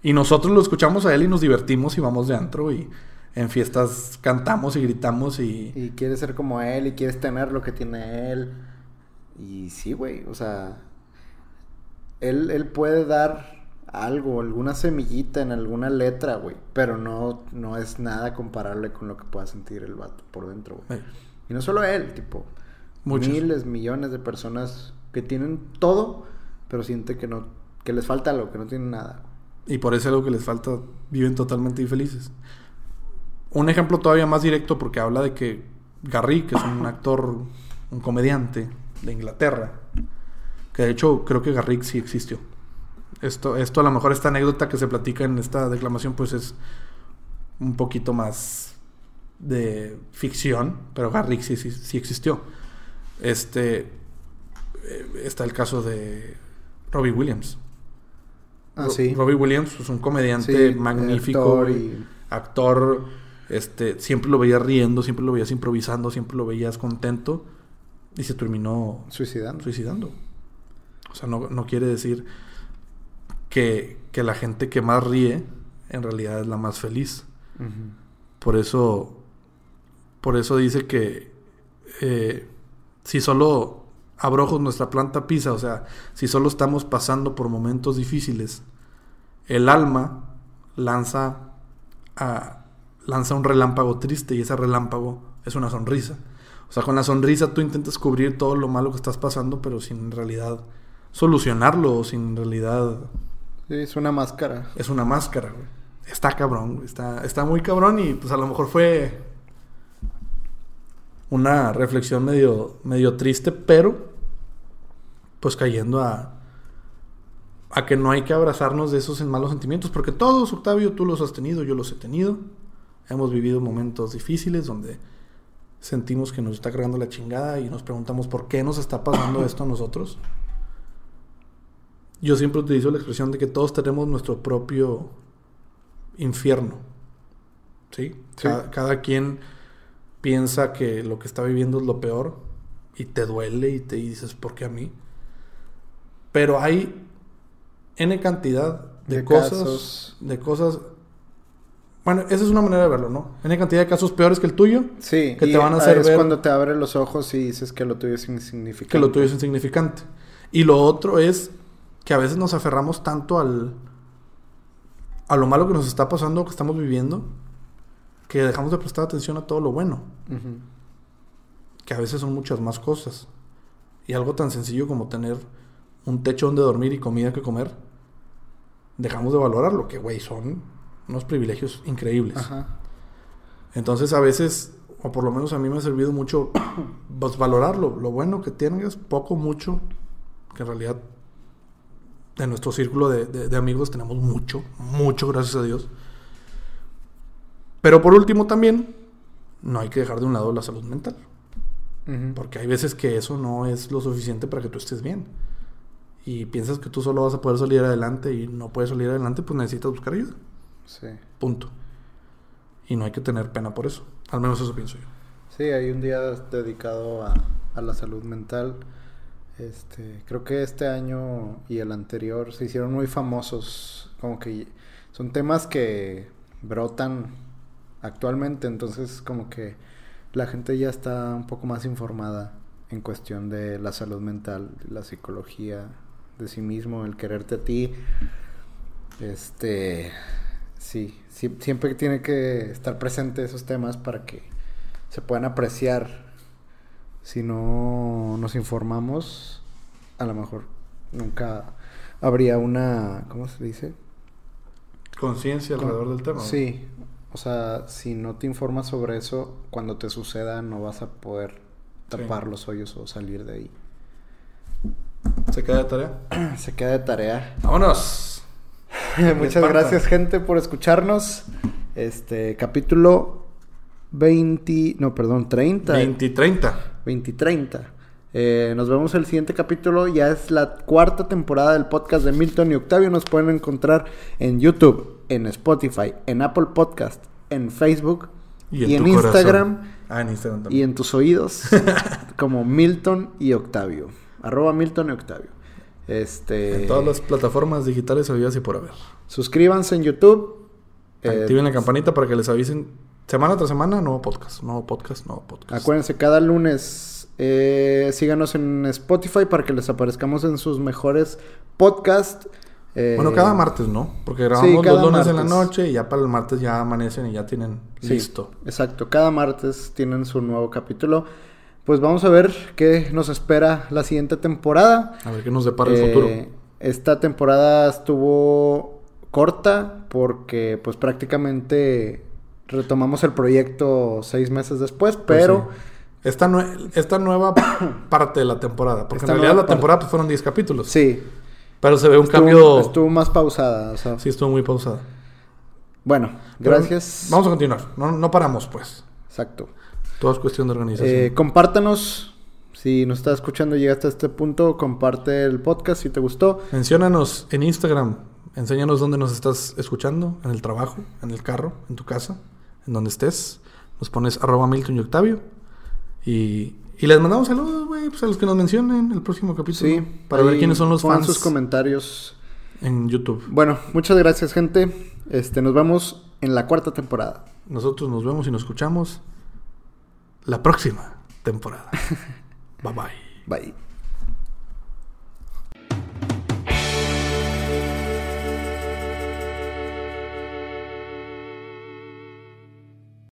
Y nosotros lo escuchamos a él y nos divertimos y vamos de antro y en fiestas cantamos y gritamos y... Y quieres ser como él y quieres tener lo que tiene él. Y sí, güey, o sea, él, él puede dar algo, alguna semillita en alguna letra, güey, pero no, no es nada comparable con lo que pueda sentir el vato por dentro, güey. Y no solo él, tipo, Muchos. miles, millones de personas que tienen todo, pero sienten que no, que les falta algo, que no tienen nada. Y por eso es algo que les falta, viven totalmente infelices. Un ejemplo todavía más directo porque habla de que Garrick, que es un actor, un comediante de Inglaterra, que de hecho creo que Garrick sí existió. Esto, esto a lo mejor esta anécdota que se platica en esta declamación pues es un poquito más de ficción, pero Garrick sí, sí, sí existió. Este eh, está el caso de Robbie Williams. Ah, sí. Robbie Williams es un comediante Sí, magnífico, actor y- actor, este, siempre lo veías riendo, siempre lo veías improvisando, siempre lo veías contento y se terminó Suicidando. suicidando. O sea, no, no quiere decir que, que la gente que más ríe en realidad es la más feliz. Por eso, por eso dice que eh, si solo abrojos nuestra planta pisa, o sea, si solo estamos pasando por momentos difíciles, el alma lanza, a- lanza un relámpago triste y ese relámpago es una sonrisa. O sea, con la sonrisa tú intentas cubrir todo lo malo que estás pasando, pero sin en realidad solucionarlo, o sin en realidad Sí, es una máscara. es una máscara, güey. Está cabrón, güey. Está, está muy cabrón y pues a lo mejor fue una reflexión medio, medio triste, pero pues cayendo a, a que no hay que abrazarnos de esos malos sentimientos, porque todos, Octavio, tú los has tenido, yo los he tenido. Hemos vivido momentos difíciles donde sentimos que nos está cargando la chingada y nos preguntamos por qué nos está pasando esto a nosotros. Yo siempre utilizo la expresión de que todos tenemos nuestro propio infierno. ¿Sí? Sí. Cada, cada quien piensa que lo que está viviendo es lo peor y te duele y te dices, ¿por qué a mí? Pero hay N cantidad de, De cosas, casos. de cosas... Bueno, esa es una manera de verlo, ¿no? N cantidad de casos peores que el tuyo, Sí, Que y te van a hacer es ver- cuando te abres los ojos y dices que lo tuyo es insignificante. que lo tuyo es insignificante. Y lo otro es que a veces nos aferramos tanto al a lo malo que nos está pasando, que estamos viviendo, que dejamos de prestar atención a todo lo bueno, que a veces son muchas más cosas. Y algo tan sencillo como tener un techo donde dormir y comida que comer, dejamos de valorarlo, que güey, son unos privilegios increíbles. Ajá. Entonces a veces, o por lo menos a mí me ha servido mucho pues, valorar lo, lo bueno que tengas, poco, mucho, que en realidad de nuestro círculo de, de- de amigos tenemos mucho, mucho, gracias a Dios. Pero por último también, no hay que dejar de un lado la salud mental, porque hay veces que eso no es lo suficiente para que tú estés bien. Y piensas que tú solo vas a poder salir adelante y no puedes salir adelante, pues necesitas buscar ayuda. Sí. Punto. Y no hay que tener pena por eso. Al menos eso pienso yo. Sí, hay un día dedicado a, a la salud mental. Este, creo que este año y el anterior se hicieron muy famosos. Como que son temas que brotan actualmente. Entonces, como que la gente ya está un poco más informada en cuestión de la salud mental, la psicología de sí mismo, el quererte a ti. Este, sí, sí, siempre tiene que estar presente esos temas para que se puedan apreciar. Si no nos informamos, a lo mejor nunca habría una, ¿cómo se dice? Conciencia Con- alrededor del tema. Sí, o sea, si no te informas sobre eso, cuando te suceda no vas a poder Sí. tapar los hoyos o salir de ahí. ¿Se queda de tarea? Se queda de tarea. ¡Vámonos! Muchas gracias, gente, por escucharnos. Este capítulo 20, no, perdón, 30. 20 y 30. 20 y 30. Eh, nos vemos el siguiente capítulo. Ya es la cuarta temporada del podcast de Milton y Octavio. Nos pueden encontrar en YouTube, en Spotify, en Apple Podcast, en Facebook y en, tu corazón. Instagram Ah, en Instagram y también. en tus oídos como Milton y Octavio. Arroba Milton y Octavio. Este, En todas las plataformas digitales habidas y por haber. Suscríbanse en YouTube. Eh, Activen la campanita para que les avisen semana tras semana nuevo podcast, nuevo podcast, nuevo podcast. Acuérdense, cada lunes eh, síganos en Spotify para que les aparezcamos en sus mejores podcasts. Eh, Bueno, cada martes, ¿no? Porque grabamos los lunes en la martes. noche y ya para el martes ya amanecen y ya tienen sí, listo. Exacto, cada martes tienen su nuevo capítulo. Pues vamos a ver qué nos espera la siguiente temporada. A ver qué nos depara el Eh, futuro. Esta temporada estuvo corta porque pues prácticamente retomamos el proyecto seis meses después, Pues pero sí. Esta, nue- esta nueva parte de la temporada. Porque Esta en realidad la parte. temporada pues, fueron 10 capítulos. sí, Pero se ve un estuvo, cambio. estuvo más pausada. o sea, Sí, estuvo muy pausada. Bueno, Pero gracias. Vamos a continuar. No, no paramos, pues. Exacto. Todo es cuestión de organización. Eh, compártanos. Si nos estás escuchando y llegaste a este punto, comparte el podcast si te gustó. Menciónanos en Instagram. Enséñanos dónde nos estás escuchando. En el trabajo, en el carro, en tu casa, en donde estés. Nos pones arroba Milton y Octavio. Y, y les mandamos saludos, güey, pues a los que nos mencionen el próximo capítulo. Sí, Para ver quiénes son los fans sus comentarios. en YouTube. Bueno, muchas gracias, gente. Este, nos vemos en la cuarta temporada. Nosotros nos vemos y nos escuchamos la próxima temporada. bye bye. Bye.